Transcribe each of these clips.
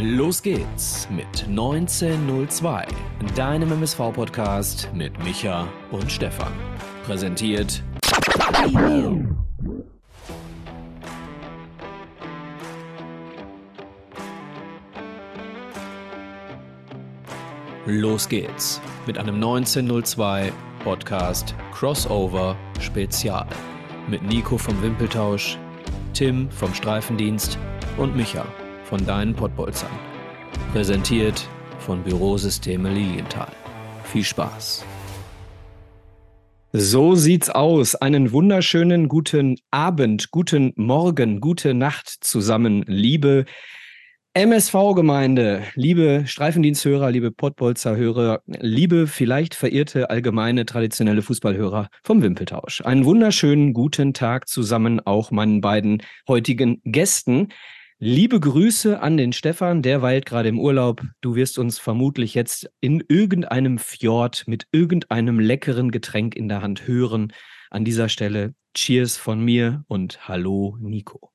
Los geht's mit 1902, deinem MSV-Podcast mit Micha und Stefan. Präsentiert. Los geht's mit einem 1902 Podcast Crossover Spezial mit Nico vom Wimpeltausch, Tim vom Streifendienst und Micha von deinen Pottbolzern. Präsentiert von Bürosysteme Lilienthal. Viel Spaß. So sieht's aus. Einen wunderschönen guten Abend, guten Morgen, gute Nacht zusammen, liebe MSV-Gemeinde, liebe Streifendiensthörer, liebe Pottbolzer-Hörer, liebe vielleicht verirrte allgemeine traditionelle Fußballhörer vom Wimpeltausch. Einen wunderschönen guten Tag zusammen auch meinen beiden heutigen Gästen. Liebe Grüße an den Stefan, der weilt gerade im Urlaub. Du wirst uns vermutlich jetzt in irgendeinem Fjord mit irgendeinem leckeren Getränk in der Hand hören. An dieser Stelle Cheers von mir und Hallo Nico.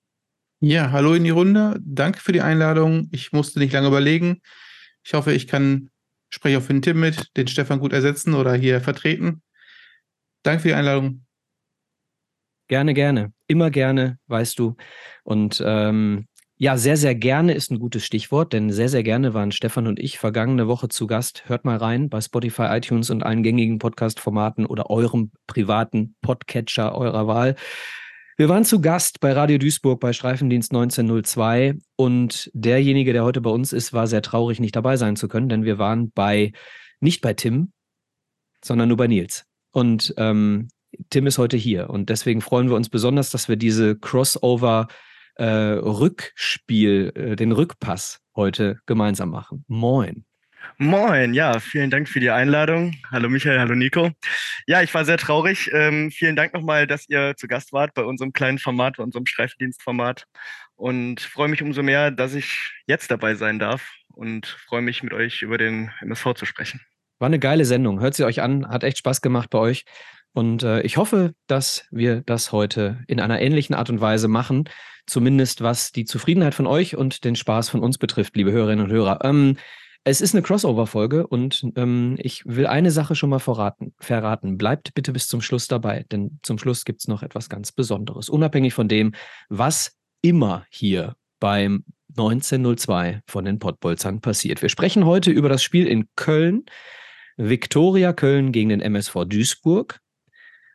Ja, hallo in die Runde. Danke für die Einladung. Ich musste nicht lange überlegen. Ich hoffe, ich kann, spreche auch für den Tim mit, den Stefan gut ersetzen oder hier vertreten. Danke für die Einladung. Gerne, gerne. Immer gerne, weißt du. Und ähm, ja, sehr, sehr gerne ist ein gutes Stichwort, denn sehr, sehr gerne waren Stefan und ich vergangene Woche zu Gast. Hört mal rein bei Spotify, iTunes und allen gängigen Podcast-Formaten oder eurem privaten Podcatcher eurer Wahl. Wir waren zu Gast bei Radio Duisburg bei Streifendienst 1902 und derjenige, der heute bei uns ist, war sehr traurig, nicht dabei sein zu können, denn wir waren bei, nicht bei Tim, sondern nur bei Nils. Und ähm, Tim ist heute hier und deswegen freuen wir uns besonders, dass wir diese Crossover- äh, Rückspiel, äh, den Rückpass heute gemeinsam machen. Moin. Moin, ja, vielen Dank für die Einladung. Hallo Michael, hallo Nico. Ja, ich war sehr traurig. Ähm, vielen Dank nochmal, dass ihr zu Gast wart bei unserem kleinen Format, bei unserem Streifendienstformat. Und freue mich umso mehr, dass ich jetzt dabei sein darf und freue mich, mit euch über den MSV zu sprechen. War eine geile Sendung. Hört sie euch an, hat echt Spaß gemacht bei euch. Und äh, ich hoffe, dass wir das heute in einer ähnlichen Art und Weise machen zumindest was die Zufriedenheit von euch und den Spaß von uns betrifft, liebe Hörerinnen und Hörer. Ähm, es ist eine Crossover-Folge und ähm, ich will eine Sache schon mal verraten, verraten. Bleibt bitte bis zum Schluss dabei, denn zum Schluss gibt es noch etwas ganz Besonderes. Unabhängig von dem, was immer hier beim 1902 von den Pottbolzern passiert. Wir sprechen heute über das Spiel in Köln. Viktoria Köln gegen den MSV Duisburg.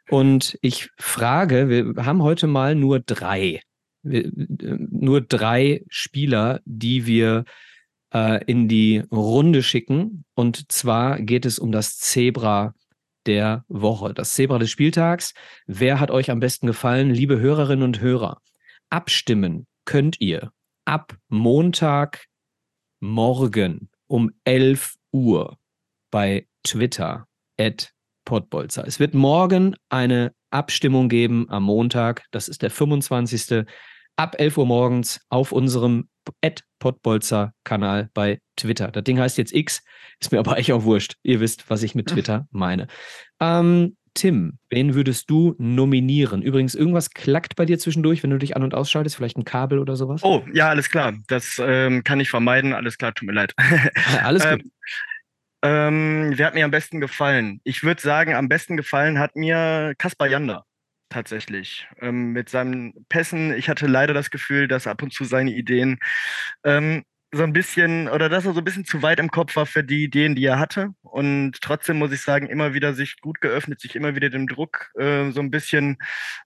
Und ich frage, wir haben heute mal nur drei nur drei Spieler, die wir äh, in die Runde schicken. Und zwar geht es um das Zebra der Woche, das Zebra des Spieltags. Wer hat euch am besten gefallen, liebe Hörerinnen und Hörer? Abstimmen könnt ihr ab Montag morgen um 11 Uhr bei Twitter at Podbolzer. Es wird morgen eine Abstimmung geben am Montag. Das ist der 25 ab 11 Uhr morgens auf unserem Podbolzer-Kanal bei Twitter. Das Ding heißt jetzt X, ist mir aber echt auch wurscht. Ihr wisst, was ich mit Twitter meine. Ähm, Tim, wen würdest du nominieren? Übrigens, irgendwas klackt bei dir zwischendurch, wenn du dich an- und ausschaltest, vielleicht ein Kabel oder sowas? Oh, ja, alles klar. Das ähm, kann ich vermeiden. Alles klar, tut mir leid. alles gut. Ähm, ähm, wer hat mir am besten gefallen? Ich würde sagen, am besten gefallen hat mir Kaspar Jander tatsächlich. Ähm, mit seinen Pässen, ich hatte leider das Gefühl, dass ab und zu seine Ideen ähm, so ein bisschen, oder dass er so ein bisschen zu weit im Kopf war für die Ideen, die er hatte. Und trotzdem muss ich sagen, immer wieder sich gut geöffnet, sich immer wieder dem Druck äh, so ein bisschen,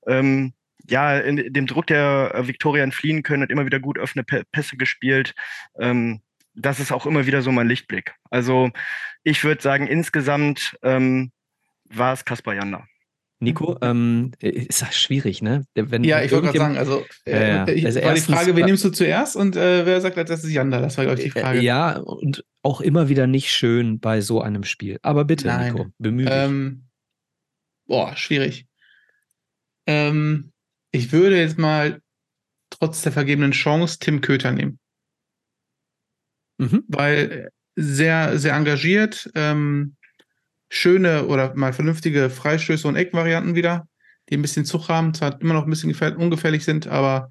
ähm, ja, in dem Druck der äh, Viktoria entfliehen können und immer wieder gut offene Pässe gespielt. Ähm, das ist auch immer wieder so mein Lichtblick. Also ich würde sagen, insgesamt ähm, war es Kaspar Jander. Nico, ähm, ist das schwierig, ne? Wenn, ja, ich wollte gerade sagen, also, äh, ja, ja. also war die Frage, wen nimmst du zuerst und äh, wer sagt, das ist Janda? Das war, glaube ich, die Frage. Ja, und auch immer wieder nicht schön bei so einem Spiel. Aber bitte, Nein. Nico, bemühe dich. Ähm, boah, schwierig. Ähm, ich würde jetzt mal trotz der vergebenen Chance Tim Köter nehmen. Mhm. Weil sehr, sehr engagiert, ähm, schöne oder mal vernünftige Freistöße und Eckvarianten wieder, die ein bisschen Zug haben, zwar immer noch ein bisschen ungefährlich sind, aber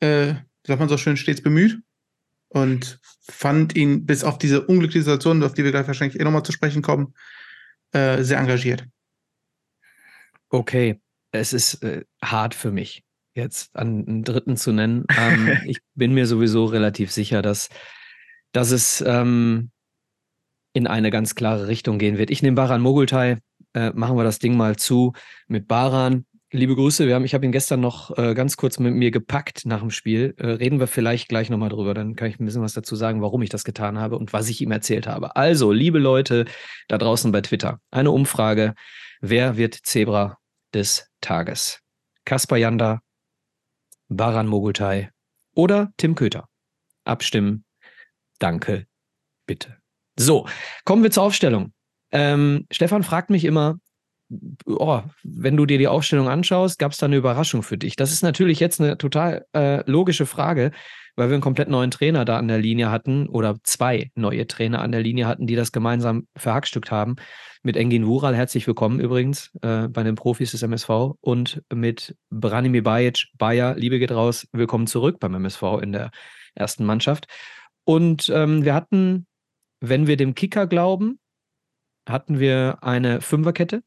äh, sagt man so schön, stets bemüht. und fand ihn bis auf diese unglückliche Situation, auf die wir gleich wahrscheinlich eh nochmal zu sprechen kommen, äh, sehr engagiert. Okay, es ist äh, hart für mich, jetzt einen Dritten zu nennen. Ähm, ich bin mir sowieso relativ sicher, dass, dass es ähm, in eine ganz klare Richtung gehen wird. Ich nehme Baran Mogultai, äh, machen wir das Ding mal zu mit Baran. Liebe Grüße, wir haben, ich habe ihn gestern noch äh, ganz kurz mit mir gepackt nach dem Spiel. Äh, reden wir vielleicht gleich nochmal drüber, dann kann ich ein bisschen was dazu sagen, warum ich das getan habe und was ich ihm erzählt habe. Also, liebe Leute da draußen bei Twitter, eine Umfrage. Wer wird Zebra des Tages? Kaspar Janda, Baran Mogultai oder Tim Köter? Abstimmen. Danke, bitte. So, kommen wir zur Aufstellung. Ähm, Stefan fragt mich immer, oh, wenn du dir die Aufstellung anschaust, gab es da eine Überraschung für dich? Das ist natürlich jetzt eine total äh, logische Frage, weil wir einen komplett neuen Trainer da an der Linie hatten oder zwei neue Trainer an der Linie hatten, die das gemeinsam verhackstückt haben. Mit Engin Wural, herzlich willkommen übrigens äh, bei den Profis des MSV und mit Branimir Bajic, Bayer, Liebe geht raus, willkommen zurück beim MSV in der ersten Mannschaft. Und ähm, wir hatten, wenn wir dem Kicker glauben, hatten wir eine Fünferkette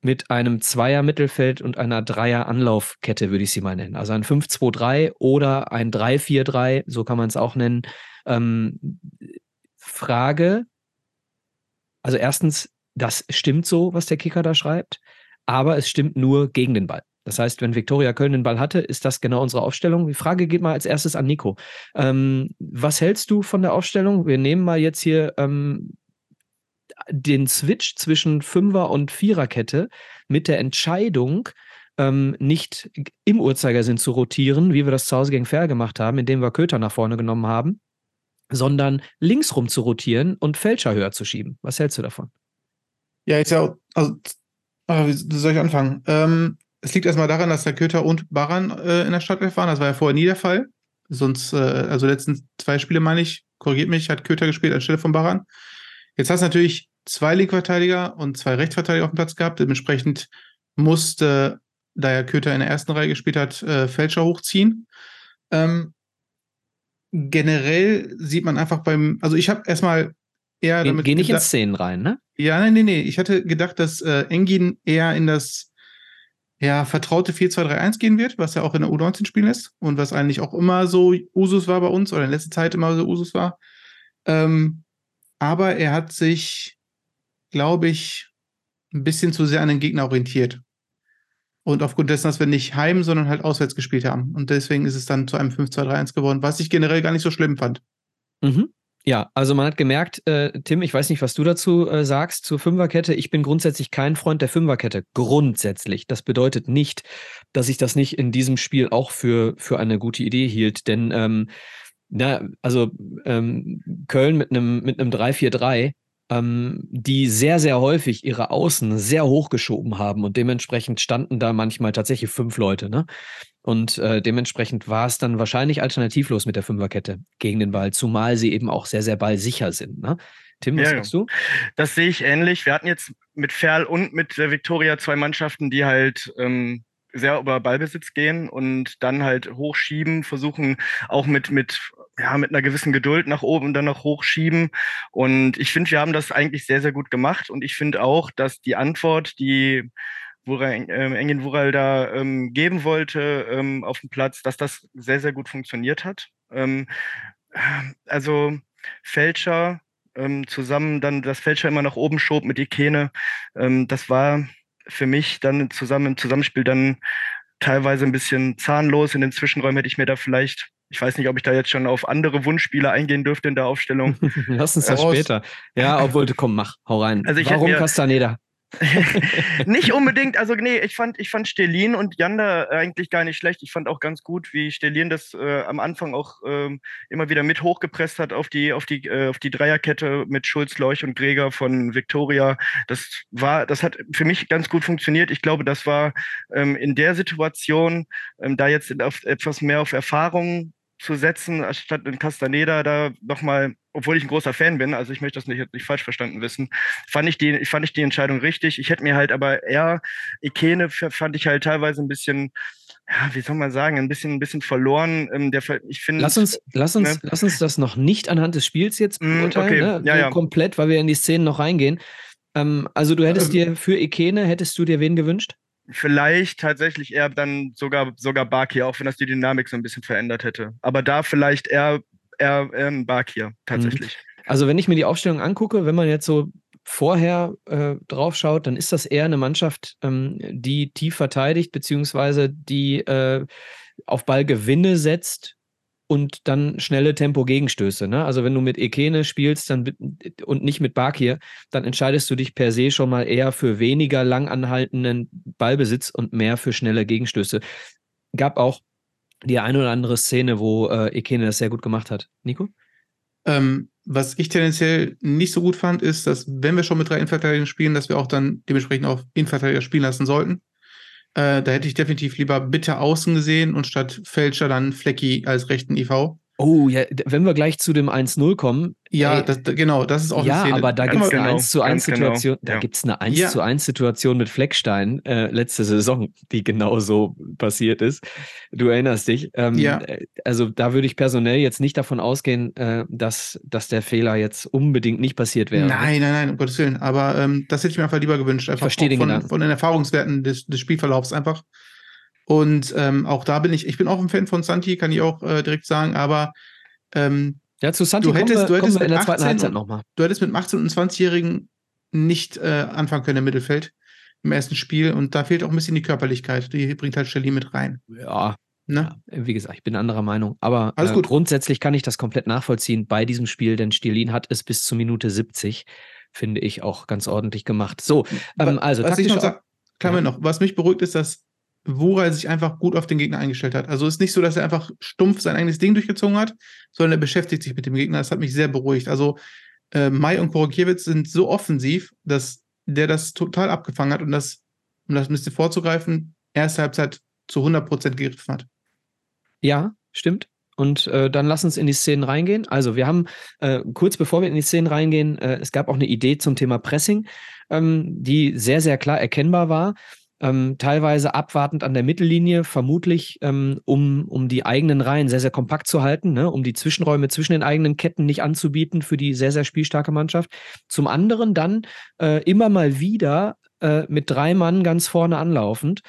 mit einem Zweier-Mittelfeld und einer Dreier-Anlaufkette, würde ich sie mal nennen. Also ein 5-2-3 oder ein 3-4-3, so kann man es auch nennen. Ähm, Frage, also erstens, das stimmt so, was der Kicker da schreibt, aber es stimmt nur gegen den Ball. Das heißt, wenn Viktoria Köln den Ball hatte, ist das genau unsere Aufstellung. Die Frage geht mal als erstes an Nico. Ähm, was hältst du von der Aufstellung? Wir nehmen mal jetzt hier ähm, den Switch zwischen Fünfer- und Viererkette mit der Entscheidung, ähm, nicht im Uhrzeigersinn zu rotieren, wie wir das zu Hause gegen Fair gemacht haben, indem wir Köter nach vorne genommen haben, sondern linksrum zu rotieren und Fälscher höher zu schieben. Was hältst du davon? Ja, jetzt ja, also, ah, wie soll ich anfangen? Ähm, es liegt erstmal daran, dass der Köter und Baran äh, in der Startelf waren. Das war ja vorher nie der Fall. Sonst, äh, also letzten zwei Spiele, meine ich, korrigiert mich, hat Köter gespielt anstelle von Baran. Jetzt hast du natürlich zwei Linkverteidiger und zwei Rechtsverteidiger auf dem Platz gehabt. Dementsprechend musste, da ja Köter in der ersten Reihe gespielt hat, äh, Fälscher hochziehen. Ähm, generell sieht man einfach beim, also ich habe erstmal eher Geh, damit. Geh nicht in Szenen rein, ne? Ja, nein, nein, nee. Ich hatte gedacht, dass äh, Engin eher in das ja, vertraute 4-2-3-1 gehen wird, was ja auch in der U19 spielen ist und was eigentlich auch immer so Usus war bei uns oder in letzter Zeit immer so Usus war. Ähm, aber er hat sich, glaube ich, ein bisschen zu sehr an den Gegner orientiert. Und aufgrund dessen, dass wir nicht heim, sondern halt auswärts gespielt haben. Und deswegen ist es dann zu einem 5-2-3-1 geworden, was ich generell gar nicht so schlimm fand. Mhm. Ja, also man hat gemerkt, äh, Tim, ich weiß nicht, was du dazu äh, sagst zur Fünferkette. Ich bin grundsätzlich kein Freund der Fünferkette. Grundsätzlich. Das bedeutet nicht, dass ich das nicht in diesem Spiel auch für, für eine gute Idee hielt. Denn ähm, na, also ähm, Köln mit einem mit einem 3-4-3, ähm, die sehr, sehr häufig ihre Außen sehr hochgeschoben haben und dementsprechend standen da manchmal tatsächlich fünf Leute, ne? Und äh, dementsprechend war es dann wahrscheinlich alternativlos mit der Fünferkette gegen den Ball, zumal sie eben auch sehr, sehr ballsicher sind. Ne? Tim, was ja, sagst du? Das sehe ich ähnlich. Wir hatten jetzt mit Ferl und mit der Viktoria zwei Mannschaften, die halt ähm, sehr über Ballbesitz gehen und dann halt hochschieben, versuchen auch mit, mit ja, mit einer gewissen Geduld nach oben und dann noch hochschieben. Und ich finde, wir haben das eigentlich sehr, sehr gut gemacht. Und ich finde auch, dass die Antwort, die Wural, äh, Engin Wural da ähm, geben wollte ähm, auf dem Platz, dass das sehr, sehr gut funktioniert hat. Ähm, also Fälscher ähm, zusammen, dann das Fälscher immer nach oben schob mit Ikene, ähm, das war für mich dann zusammen im Zusammenspiel dann teilweise ein bisschen zahnlos. In den Zwischenräumen hätte ich mir da vielleicht ich weiß nicht, ob ich da jetzt schon auf andere Wunschspieler eingehen dürfte in der Aufstellung. Lass uns das äh, später. Ja, obwohl, komm, mach, hau rein. Also Warum mir, Castaneda? nicht unbedingt, also nee, ich fand, ich fand Stelin und Janda eigentlich gar nicht schlecht. Ich fand auch ganz gut, wie Stelin das äh, am Anfang auch ähm, immer wieder mit hochgepresst hat auf die, auf die, äh, auf die Dreierkette mit Schulz, Leuch und Gregor von Victoria. Das war, das hat für mich ganz gut funktioniert. Ich glaube, das war ähm, in der Situation, ähm, da jetzt auf, etwas mehr auf Erfahrung zu setzen, statt in Castaneda da nochmal, obwohl ich ein großer Fan bin, also ich möchte das nicht, nicht falsch verstanden wissen, fand ich, die, fand ich die Entscheidung richtig. Ich hätte mir halt aber eher, Ikene fand ich halt teilweise ein bisschen ja, wie soll man sagen, ein bisschen, ein bisschen verloren. Ähm, der, ich finde, lass uns, lass uns, ne? lass uns das noch nicht anhand des Spiels jetzt mm, beurteilen, okay. ne? ja, ja. komplett, weil wir in die Szenen noch reingehen. Ähm, also du hättest ähm, dir für Ekene, hättest du dir wen gewünscht? Vielleicht tatsächlich eher dann sogar, sogar Bakir, auch wenn das die Dynamik so ein bisschen verändert hätte. Aber da vielleicht eher, eher ähm, tatsächlich. Mhm. Also wenn ich mir die Aufstellung angucke, wenn man jetzt so vorher äh, drauf schaut, dann ist das eher eine Mannschaft, ähm, die tief verteidigt, beziehungsweise die äh, auf Ballgewinne setzt und dann schnelle Tempo-Gegenstöße. Ne? Also wenn du mit Ekene spielst dann, und nicht mit Bakir, dann entscheidest du dich per se schon mal eher für weniger lang anhaltenden Ballbesitz und mehr für schnelle Gegenstöße. Gab auch die eine oder andere Szene, wo äh, Ekene das sehr gut gemacht hat. Nico? Ähm, was ich tendenziell nicht so gut fand, ist, dass wenn wir schon mit drei Innenverteidigern spielen, dass wir auch dann dementsprechend auch Innenverteidiger spielen lassen sollten. Äh, da hätte ich definitiv lieber Bitte außen gesehen und statt Fälscher dann Flecki als rechten IV. Oh, ja, wenn wir gleich zu dem 1-0 kommen. Ja, ey, das, genau, das ist auch Ja, aber da gibt es eine 1 zu 1 Situation, genau. da gibt es eine 1 ja. zu 1 Situation mit Fleckstein äh, letzte Saison, die genau so passiert ist. Du erinnerst dich. Ähm, ja. Äh, also da würde ich personell jetzt nicht davon ausgehen, äh, dass, dass der Fehler jetzt unbedingt nicht passiert wäre. Nein, nein, nein, um Gottes Willen. Aber ähm, das hätte ich mir einfach lieber gewünscht. Einfach ich verstehe den von, Gedanken. von den Erfahrungswerten des, des Spielverlaufs einfach. Und ähm, auch da bin ich, ich bin auch ein Fan von Santi, kann ich auch äh, direkt sagen, aber ähm, ja, zu Santi du hättest, du hättest in der zweiten Halbzeit nochmal. Du hättest mit 18- und 20-Jährigen nicht äh, anfangen können im Mittelfeld im ersten Spiel und da fehlt auch ein bisschen die Körperlichkeit. Die bringt halt Shelly mit rein. Ja. Ne? ja wie gesagt, ich bin anderer Meinung. Aber äh, grundsätzlich kann ich das komplett nachvollziehen bei diesem Spiel, denn Stirlin hat es bis zur Minute 70, finde ich, auch ganz ordentlich gemacht. So, ähm, also was ich noch sag, ja. noch, was mich beruhigt, ist, dass Wura sich einfach gut auf den Gegner eingestellt hat. Also es ist nicht so, dass er einfach stumpf sein eigenes Ding durchgezogen hat, sondern er beschäftigt sich mit dem Gegner. Das hat mich sehr beruhigt. Also äh, Mai und Korokiewicz sind so offensiv, dass der das total abgefangen hat und das, um das ein bisschen vorzugreifen, erste Halbzeit zu 100% gegriffen hat. Ja, stimmt. Und äh, dann lass uns in die Szenen reingehen. Also wir haben äh, kurz bevor wir in die Szenen reingehen, äh, es gab auch eine Idee zum Thema Pressing, ähm, die sehr, sehr klar erkennbar war ähm, teilweise abwartend an der Mittellinie, vermutlich ähm, um, um die eigenen Reihen sehr, sehr kompakt zu halten, ne? um die Zwischenräume zwischen den eigenen Ketten nicht anzubieten für die sehr, sehr spielstarke Mannschaft. Zum anderen dann äh, immer mal wieder äh, mit drei Mann ganz vorne anlaufend.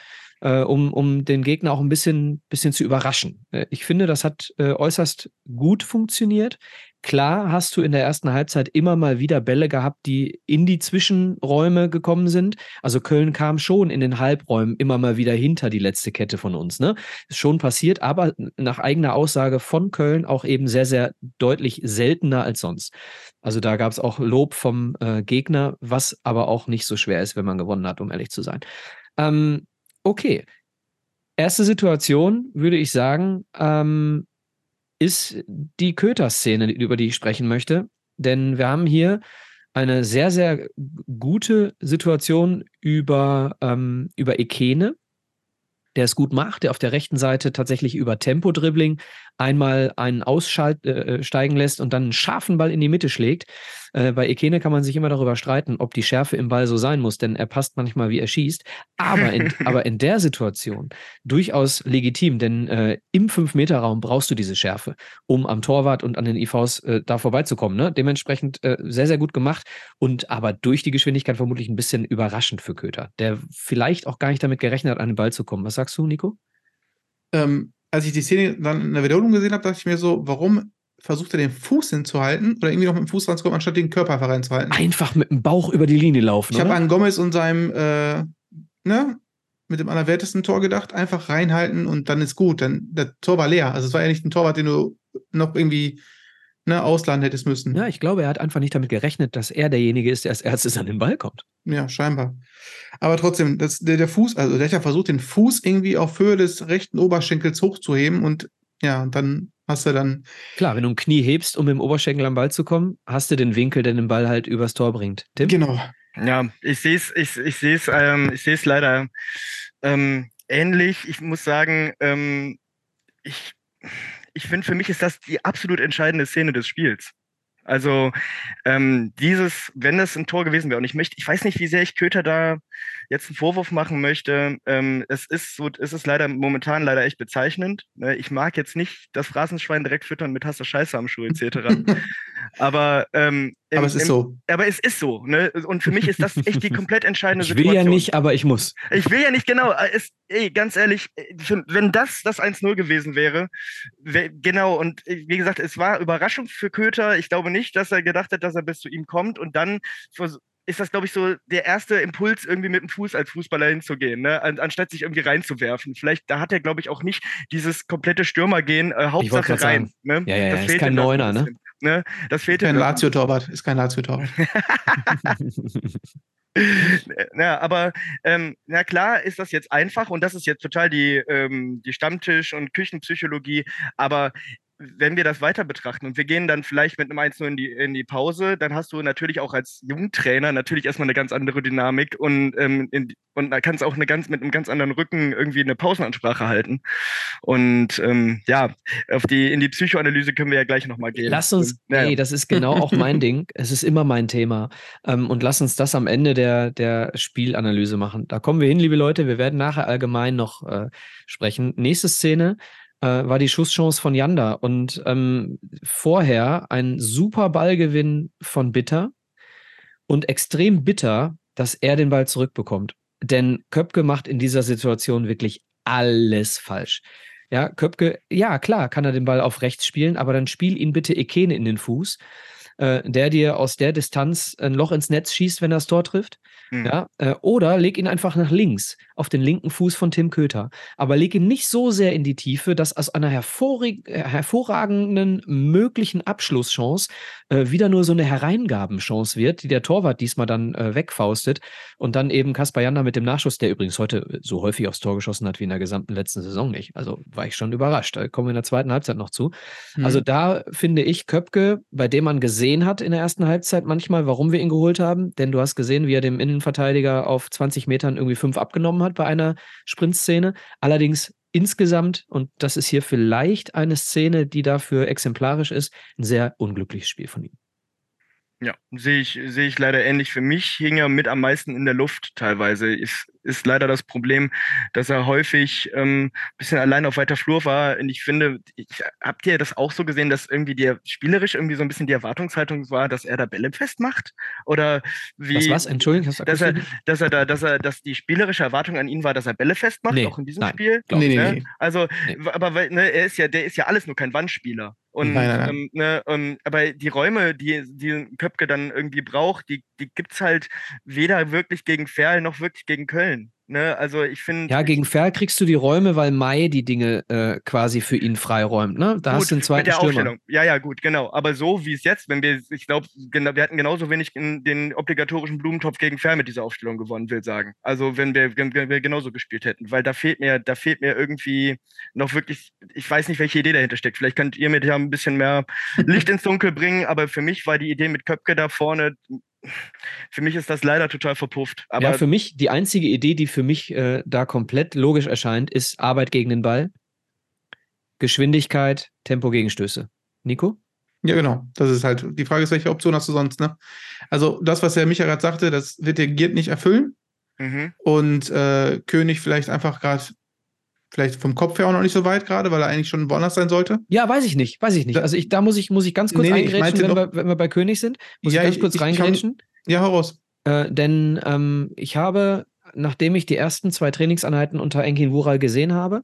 Äh, um, um den Gegner auch ein bisschen, bisschen zu überraschen. Äh, ich finde, das hat äh, äußerst gut funktioniert. Klar hast du in der ersten Halbzeit immer mal wieder Bälle gehabt, die in die Zwischenräume gekommen sind. Also Köln kam schon in den Halbräumen immer mal wieder hinter die letzte Kette von uns. Ne? Ist schon passiert, aber nach eigener Aussage von Köln auch eben sehr, sehr deutlich seltener als sonst. Also da gab es auch Lob vom äh, Gegner, was aber auch nicht so schwer ist, wenn man gewonnen hat, um ehrlich zu sein. Ähm, okay. Erste Situation, würde ich sagen, ähm, ist die Köter-Szene, über die ich sprechen möchte. Denn wir haben hier eine sehr, sehr gute Situation über, ähm, über Ekene, der es gut macht, der auf der rechten Seite tatsächlich über Tempo-Dribbling einmal einen aussteigen äh, äh lässt und dann einen scharfen Ball in die Mitte schlägt. Äh, bei Ekene kann man sich immer darüber streiten, ob die Schärfe im Ball so sein muss, denn er passt manchmal, wie er schießt. Aber in, aber in der Situation durchaus legitim, denn äh, im 5-Meter-Raum brauchst du diese Schärfe, um am Torwart und an den IVs äh, da vorbeizukommen. Ne? Dementsprechend äh, sehr, sehr gut gemacht und aber durch die Geschwindigkeit vermutlich ein bisschen überraschend für Köter, der vielleicht auch gar nicht damit gerechnet hat, an den Ball zu kommen. Was sagst du, Nico? Ähm, als ich die Szene dann in der Wiederholung gesehen habe, dachte ich mir so, warum versucht er den Fuß hinzuhalten oder irgendwie noch mit dem Fuß ranzukommen, anstatt den Körper einfach reinzuhalten? Einfach mit dem Bauch über die Linie laufen. Ich habe an Gomez und seinem, äh, ne, mit dem allerwertesten Tor gedacht, einfach reinhalten und dann ist gut. Dann der Tor war leer. Also es war ja nicht ein Torwart, den du noch irgendwie ne, ausladen hättest müssen. Ja, ich glaube, er hat einfach nicht damit gerechnet, dass er derjenige ist, der als erstes an den Ball kommt. Ja, scheinbar. Aber trotzdem, das, der, der Fuß, also der hat ja versucht, den Fuß irgendwie auf Höhe des rechten Oberschenkels hochzuheben und ja, dann hast du dann. Klar, wenn du ein Knie hebst, um mit dem Oberschenkel am Ball zu kommen, hast du den Winkel, der den Ball halt übers Tor bringt. Tim? Genau. Ja, ich sehe es, ich, ich sehe es, ähm, ich sehe es leider ähm, ähnlich. Ich muss sagen, ähm, ich, ich finde, für mich ist das die absolut entscheidende Szene des Spiels. Also ähm, dieses, wenn das ein Tor gewesen wäre, und ich möchte, ich weiß nicht, wie sehr ich Köter da jetzt einen Vorwurf machen möchte. Ähm, es ist so, es ist leider momentan leider echt bezeichnend. Ne? Ich mag jetzt nicht das Phrasenschwein direkt füttern mit Hast du Scheiße am Schuh etc. aber ähm, im, aber es ist im, so. Aber es ist so. Ne? Und für mich ist das echt die komplett entscheidende Situation. Ich will ja nicht, aber ich muss. Ich will ja nicht, genau. Äh, es, ey, ganz ehrlich, äh, wenn das das 1-0 gewesen wäre, wär, genau, und äh, wie gesagt, es war Überraschung für Köter. Ich glaube nicht, dass er gedacht hat, dass er bis zu ihm kommt und dann ist das, glaube ich, so der erste Impuls, irgendwie mit dem Fuß als Fußballer hinzugehen, ne? An, anstatt sich irgendwie reinzuwerfen. Vielleicht, da hat er, glaube ich, auch nicht dieses komplette Stürmergehen, äh, Hauptsache rein. Ne? Ja, ja, das ist kein Neuner, ne? ne? Das fehlt kein Lazio-Torwart, ist kein Lazio-Torwart. ja, aber ähm, na klar ist das jetzt einfach und das ist jetzt total die, ähm, die Stammtisch- und Küchenpsychologie, aber wenn wir das weiter betrachten und wir gehen dann vielleicht mit einem 1-0 in die, in die Pause, dann hast du natürlich auch als Jugendtrainer natürlich erstmal eine ganz andere Dynamik und, ähm, in, und da kannst du auch eine ganz, mit einem ganz anderen Rücken irgendwie eine Pausenansprache halten. Und ähm, ja, auf die, in die Psychoanalyse können wir ja gleich nochmal gehen. Lass uns, ja. nee, das ist genau auch mein Ding. Es ist immer mein Thema. Ähm, und lass uns das am Ende der, der Spielanalyse machen. Da kommen wir hin, liebe Leute. Wir werden nachher allgemein noch äh, sprechen. Nächste Szene war die Schusschance von Janda. Und ähm, vorher ein super Ballgewinn von Bitter und extrem bitter, dass er den Ball zurückbekommt. Denn Köpke macht in dieser Situation wirklich alles falsch. Ja, Köpke, ja, klar, kann er den Ball auf rechts spielen, aber dann spiel ihn bitte Ekene in den Fuß, äh, der dir aus der Distanz ein Loch ins Netz schießt, wenn er das Tor trifft. Mhm. Ja, äh, oder leg ihn einfach nach links, auf den linken Fuß von Tim Köter. Aber leg ihn nicht so sehr in die Tiefe, dass aus einer hervorragenden möglichen Abschlusschance äh, wieder nur so eine Hereingabenchance wird, die der Torwart diesmal dann äh, wegfaustet und dann eben Kaspar Janda mit dem Nachschuss, der übrigens heute so häufig aufs Tor geschossen hat wie in der gesamten letzten Saison nicht. Also war ich schon überrascht. Da kommen wir in der zweiten Halbzeit noch zu. Mhm. Also da finde ich Köpke, bei dem man gesehen hat in der ersten Halbzeit manchmal, warum wir ihn geholt haben, denn du hast gesehen, wie er dem Innen Innenverteidiger auf 20 Metern irgendwie fünf abgenommen hat bei einer Sprintszene. Allerdings insgesamt, und das ist hier vielleicht eine Szene, die dafür exemplarisch ist, ein sehr unglückliches Spiel von ihm. Ja, sehe ich, sehe ich leider ähnlich. Für mich hing er mit am meisten in der Luft teilweise. Ist, ist leider das Problem, dass er häufig ähm, bisschen allein auf weiter Flur war. Und ich finde, ich, habt ihr das auch so gesehen, dass irgendwie der spielerisch irgendwie so ein bisschen die Erwartungshaltung war, dass er da Bälle festmacht? Oder wie? Was, was? Entschuldigung, hast du dass er, dass er da, dass er, dass die spielerische Erwartung an ihn war, dass er Bälle festmacht, nee, auch in diesem nein, Spiel. Nee, nee, ne? nee. Also, nee. aber weil, ne, er ist ja, der ist ja alles nur kein Wandspieler. Und, nein, nein, nein. Ähm, ne, ähm, aber die Räume, die, die Köpke dann irgendwie braucht, die, die gibt es halt weder wirklich gegen Ferl noch wirklich gegen Köln. Ne? Also ich finde. Ja, gegen Ferl kriegst du die Räume, weil Mai die Dinge äh, quasi für ihn freiräumt. Ne? Da gut, hast du einen zweiten mit der Stürmer. Aufstellung. Ja, ja, gut, genau. Aber so wie es jetzt, wenn wir, ich glaube, wir hatten genauso wenig in den obligatorischen Blumentopf gegen Ferl mit dieser Aufstellung gewonnen, will sagen. Also wenn wir, wenn wir genauso gespielt hätten, weil da fehlt mir, da fehlt mir irgendwie noch wirklich, ich weiß nicht, welche Idee dahinter steckt. Vielleicht könnt ihr mir ja ein bisschen mehr Licht ins Dunkel bringen, aber für mich war die Idee mit Köpke da vorne für mich ist das leider total verpufft. Aber ja, für mich, die einzige Idee, die für mich äh, da komplett logisch erscheint, ist Arbeit gegen den Ball, Geschwindigkeit, Tempo, Gegenstöße. Nico? Ja, genau. Das ist halt, die Frage ist, welche Option hast du sonst, ne? Also, das, was der Micha gerade sagte, das wird der Giert nicht erfüllen. Mhm. Und äh, König vielleicht einfach gerade vielleicht vom Kopf her auch noch nicht so weit gerade, weil er eigentlich schon woanders sein sollte? Ja, weiß ich nicht, weiß ich nicht. Also ich, da muss ich, muss ich ganz kurz nee, eingrätschen, wenn, wir, wenn wir bei König sind. Muss ja, ich ganz kurz ich, reingrätschen. ja, heraus. Äh, denn ähm, ich habe, nachdem ich die ersten zwei Trainingseinheiten unter Enkin Wural gesehen habe,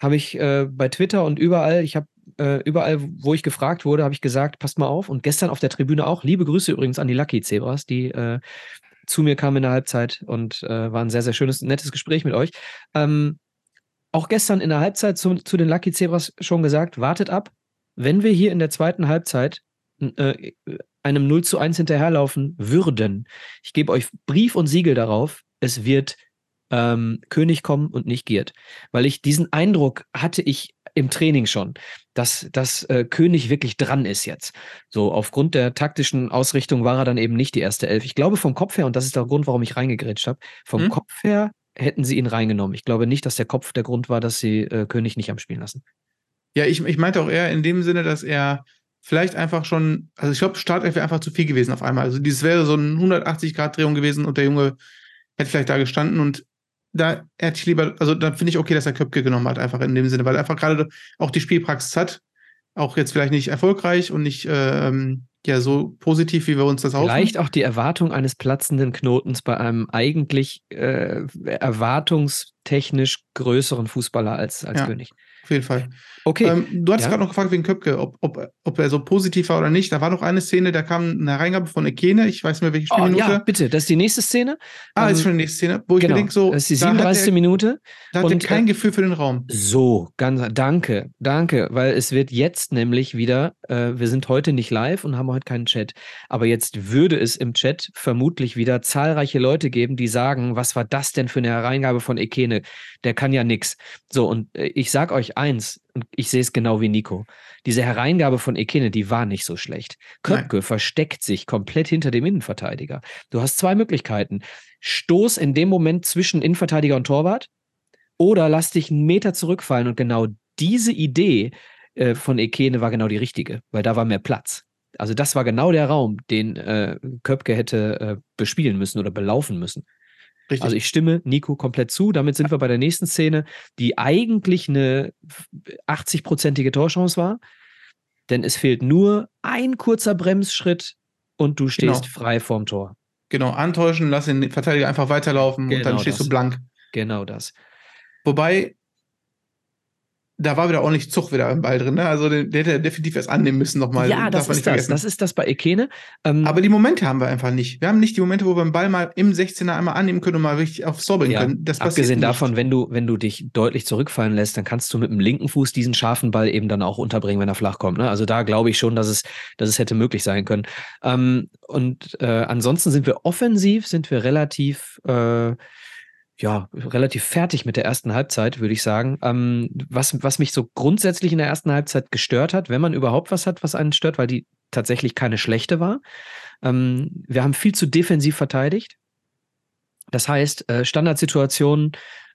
habe ich äh, bei Twitter und überall, ich habe äh, überall, wo ich gefragt wurde, habe ich gesagt, passt mal auf. Und gestern auf der Tribüne auch, liebe Grüße übrigens an die Lucky Zebras, die äh, zu mir kamen in der Halbzeit und äh, war ein sehr, sehr schönes, nettes Gespräch mit euch. Ähm, auch gestern in der Halbzeit zu, zu den Lucky Zebras schon gesagt, wartet ab, wenn wir hier in der zweiten Halbzeit äh, einem 0 zu 1 hinterherlaufen würden, ich gebe euch Brief und Siegel darauf, es wird ähm, König kommen und nicht Giert. Weil ich diesen Eindruck hatte ich im Training schon, dass, dass äh, König wirklich dran ist jetzt. So, aufgrund der taktischen Ausrichtung war er dann eben nicht die erste Elf. Ich glaube vom Kopf her, und das ist der Grund, warum ich reingegrätscht habe, vom hm? Kopf her hätten sie ihn reingenommen. Ich glaube nicht, dass der Kopf der Grund war, dass sie äh, König nicht am Spielen lassen. Ja, ich, ich meinte auch eher in dem Sinne, dass er vielleicht einfach schon, also ich glaube, Startelf wäre einfach zu viel gewesen auf einmal. Also dieses wäre so eine 180-Grad-Drehung gewesen und der Junge hätte vielleicht da gestanden und da hätte ich lieber, also da finde ich okay, dass er Köpke genommen hat, einfach in dem Sinne, weil er einfach gerade auch die Spielpraxis hat. Auch jetzt vielleicht nicht erfolgreich und nicht ähm, ja so positiv, wie wir uns das auch. Vielleicht auch die Erwartung eines platzenden Knotens bei einem eigentlich äh, erwartungstechnisch größeren Fußballer als, als ja. König. Auf jeden Fall. Okay. Ähm, du hattest ja. gerade noch gefragt wegen Köpke, ob, ob, ob er so positiv war oder nicht. Da war noch eine Szene, da kam eine Reingabe von Ekene. Ich weiß nicht mehr, welche Spielminute. Oh, ja, bitte. Das ist die nächste Szene. Ah, ähm, ist schon die nächste Szene, wo ich genau. mir denke, so. Das ist die 37. Da Minute. Da hat er kein äh, Gefühl für den Raum. So, ganz, danke, danke. Weil es wird jetzt nämlich wieder, äh, wir sind heute nicht live und haben heute keinen Chat. Aber jetzt würde es im Chat vermutlich wieder zahlreiche Leute geben, die sagen, was war das denn für eine Reingabe von Ekene? Der kann ja nichts. So, und äh, ich sag euch eins, und ich sehe es genau wie Nico. Diese Hereingabe von Ekene, die war nicht so schlecht. Köpke Nein. versteckt sich komplett hinter dem Innenverteidiger. Du hast zwei Möglichkeiten. Stoß in dem Moment zwischen Innenverteidiger und Torwart oder lass dich einen Meter zurückfallen und genau diese Idee äh, von Ekene war genau die richtige, weil da war mehr Platz. Also das war genau der Raum, den äh, Köpke hätte äh, bespielen müssen oder belaufen müssen. Richtig. Also ich stimme Nico komplett zu. Damit sind wir bei der nächsten Szene, die eigentlich eine 80-prozentige Torchance war. Denn es fehlt nur ein kurzer Bremsschritt und du stehst genau. frei vorm Tor. Genau, antäuschen, lass den Verteidiger einfach weiterlaufen genau und dann genau stehst das. du blank. Genau das. Wobei da war wieder ordentlich Zug wieder im Ball drin. Ne? Also der, der hätte definitiv erst annehmen müssen nochmal. Ja, das ist das. Das ist das bei Ekene. Ähm, Aber die Momente haben wir einfach nicht. Wir haben nicht die Momente, wo wir den Ball mal im 16er einmal annehmen können und mal richtig aufs Tor ja, können. Das abgesehen davon, wenn du, wenn du dich deutlich zurückfallen lässt, dann kannst du mit dem linken Fuß diesen scharfen Ball eben dann auch unterbringen, wenn er flach kommt. Ne? Also da glaube ich schon, dass es, dass es hätte möglich sein können. Ähm, und äh, ansonsten sind wir offensiv, sind wir relativ äh, ja, relativ fertig mit der ersten Halbzeit, würde ich sagen. Ähm, was, was mich so grundsätzlich in der ersten Halbzeit gestört hat, wenn man überhaupt was hat, was einen stört, weil die tatsächlich keine schlechte war. Ähm, wir haben viel zu defensiv verteidigt. Das heißt, äh, Standardsituationen,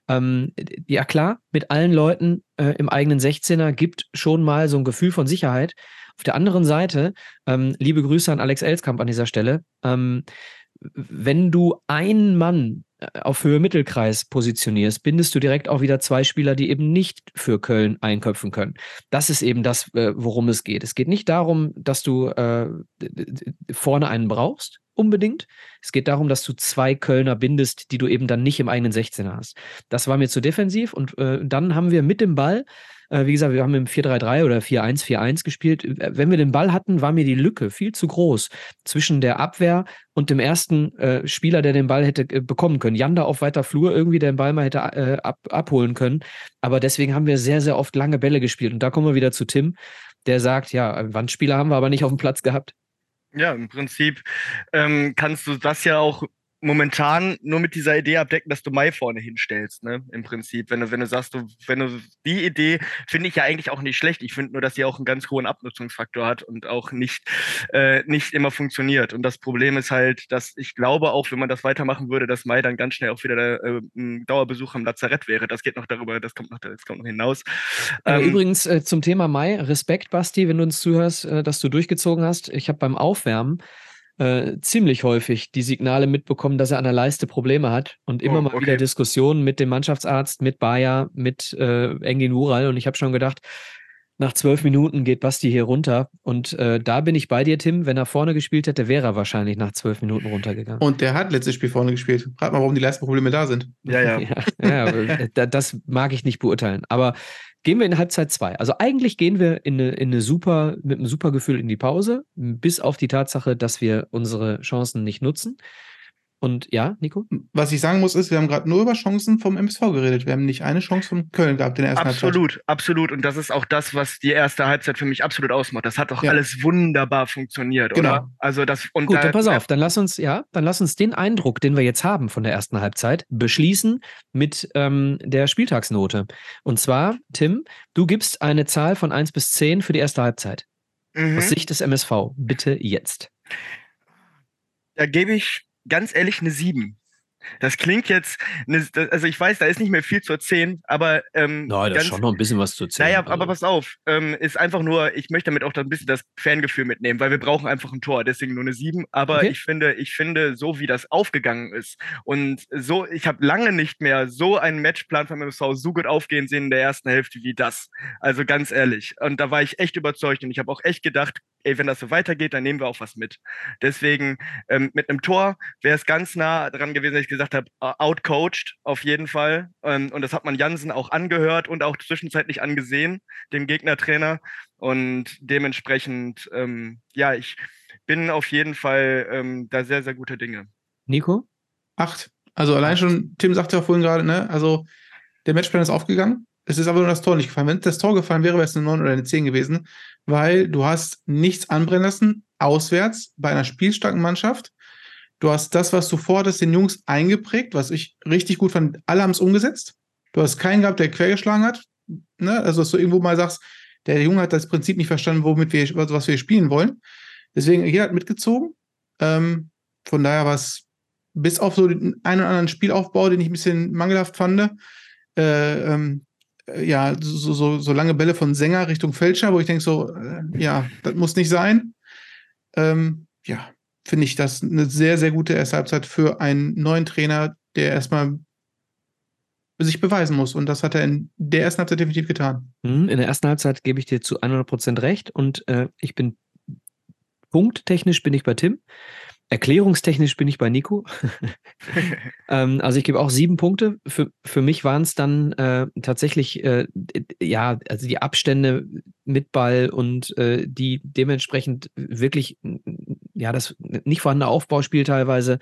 ähm, ja klar, mit allen Leuten äh, im eigenen 16er gibt schon mal so ein Gefühl von Sicherheit. Auf der anderen Seite, ähm, liebe Grüße an Alex Elskamp an dieser Stelle, ähm, wenn du einen Mann auf Höhe Mittelkreis positionierst, bindest du direkt auch wieder zwei Spieler, die eben nicht für Köln einköpfen können. Das ist eben das, äh, worum es geht. Es geht nicht darum, dass du äh, vorne einen brauchst, unbedingt. Es geht darum, dass du zwei Kölner bindest, die du eben dann nicht im eigenen 16er hast. Das war mir zu defensiv und äh, dann haben wir mit dem Ball äh, wie gesagt, wir haben im 4-3-3 oder 4-1-4-1 gespielt. Wenn wir den Ball hatten, war mir die Lücke viel zu groß zwischen der Abwehr und dem ersten äh, Spieler, der den Ball hätte äh, bekommen können. Janda auf weiter Flur irgendwie den Ball mal hätte äh, ab, abholen können. Aber deswegen haben wir sehr, sehr oft lange Bälle gespielt. Und da kommen wir wieder zu Tim, der sagt, ja, Wandspieler haben wir aber nicht auf dem Platz gehabt. Ja, im Prinzip ähm, kannst du das ja auch momentan nur mit dieser Idee abdecken, dass du Mai vorne hinstellst, ne? Im Prinzip. Wenn du, wenn du sagst, du, wenn du die Idee finde ich ja eigentlich auch nicht schlecht. Ich finde nur, dass sie auch einen ganz hohen Abnutzungsfaktor hat und auch nicht, äh, nicht immer funktioniert. Und das Problem ist halt, dass ich glaube, auch wenn man das weitermachen würde, dass Mai dann ganz schnell auch wieder der, äh, ein Dauerbesuch am Lazarett wäre. Das geht noch darüber, das kommt noch, das kommt noch hinaus. Ähm, übrigens äh, zum Thema Mai, Respekt, Basti, wenn du uns zuhörst, äh, dass du durchgezogen hast. Ich habe beim Aufwärmen äh, ziemlich häufig die Signale mitbekommen, dass er an der Leiste Probleme hat und immer oh, mal wieder Diskussionen mit dem Mannschaftsarzt, mit Bayer, mit äh, Engin Ural und ich habe schon gedacht, nach zwölf Minuten geht Basti hier runter. Und äh, da bin ich bei dir, Tim. Wenn er vorne gespielt hätte, wäre er wahrscheinlich nach zwölf Minuten runtergegangen. Und der hat letztes Spiel vorne gespielt. Frag mal, warum die Leistenprobleme da sind. Ja, ja. ja, ja das mag ich nicht beurteilen. Aber Gehen wir in Halbzeit 2. Also eigentlich gehen wir in eine, in eine super, mit einem super Gefühl in die Pause, bis auf die Tatsache, dass wir unsere Chancen nicht nutzen. Und ja, Nico? Was ich sagen muss, ist, wir haben gerade nur über Chancen vom MSV geredet. Wir haben nicht eine Chance von Köln gehabt in der ersten absolut, Halbzeit. Absolut, absolut. Und das ist auch das, was die erste Halbzeit für mich absolut ausmacht. Das hat doch ja. alles wunderbar funktioniert, genau. oder? Also das und Gut, da, dann pass auf, dann lass uns, ja, dann lass uns den Eindruck, den wir jetzt haben von der ersten Halbzeit, beschließen mit ähm, der Spieltagsnote. Und zwar, Tim, du gibst eine Zahl von 1 bis 10 für die erste Halbzeit. Mhm. Aus Sicht des MSV. Bitte jetzt. Da gebe ich ganz ehrlich eine 7. Das klingt jetzt, ne, also ich weiß, da ist nicht mehr viel zu erzählen, aber. Ähm, Nein, da ist schon noch ein bisschen was zu erzählen. Naja, also. aber pass auf, ähm, ist einfach nur, ich möchte damit auch ein bisschen das Fangefühl mitnehmen, weil wir brauchen einfach ein Tor, deswegen nur eine 7. Aber okay. ich finde, ich finde, so wie das aufgegangen ist und so, ich habe lange nicht mehr so einen Matchplan von MSV so gut aufgehen sehen in der ersten Hälfte wie das. Also ganz ehrlich. Und da war ich echt überzeugt und ich habe auch echt gedacht, ey, wenn das so weitergeht, dann nehmen wir auch was mit. Deswegen ähm, mit einem Tor wäre es ganz nah dran gewesen, dass ich gesagt habe, outcoached auf jeden Fall. Ähm, und das hat man Jansen auch angehört und auch zwischenzeitlich angesehen, dem Gegnertrainer. Und dementsprechend, ähm, ja, ich bin auf jeden Fall ähm, da sehr, sehr gute Dinge. Nico? Acht. Also allein schon, Tim sagte ja vorhin gerade, ne, also der Matchplan ist aufgegangen. Es ist aber nur das Tor nicht gefallen. Wenn das Tor gefallen wäre, wäre es eine 9 oder eine 10 gewesen, weil du hast nichts anbrennen lassen, auswärts bei einer spielstarken Mannschaft. Du hast das, was du vorhattest, den Jungs eingeprägt, was ich richtig gut fand. Alle haben es umgesetzt. Du hast keinen gehabt, der quergeschlagen hat. Ne? Also, dass du irgendwo mal sagst, der Junge hat das Prinzip nicht verstanden, womit wir, was wir spielen wollen. Deswegen, jeder hat mitgezogen. Ähm, von daher war es bis auf so den einen oder anderen Spielaufbau, den ich ein bisschen mangelhaft fand, äh, ähm, äh, ja, so, so, so lange Bälle von Sänger Richtung Fälscher, wo ich denke so, äh, ja, das muss nicht sein. Ähm, ja, finde ich das eine sehr, sehr gute erste Halbzeit für einen neuen Trainer, der erstmal sich beweisen muss. Und das hat er in der ersten Halbzeit definitiv getan. Hm, in der ersten Halbzeit gebe ich dir zu 100 Prozent recht und äh, ich bin punkttechnisch bin ich bei Tim. Erklärungstechnisch bin ich bei Nico. ähm, also ich gebe auch sieben Punkte. Für, für mich waren es dann äh, tatsächlich, äh, ja, also die Abstände mit Ball und äh, die dementsprechend wirklich, ja, das nicht vorhandene Aufbauspiel teilweise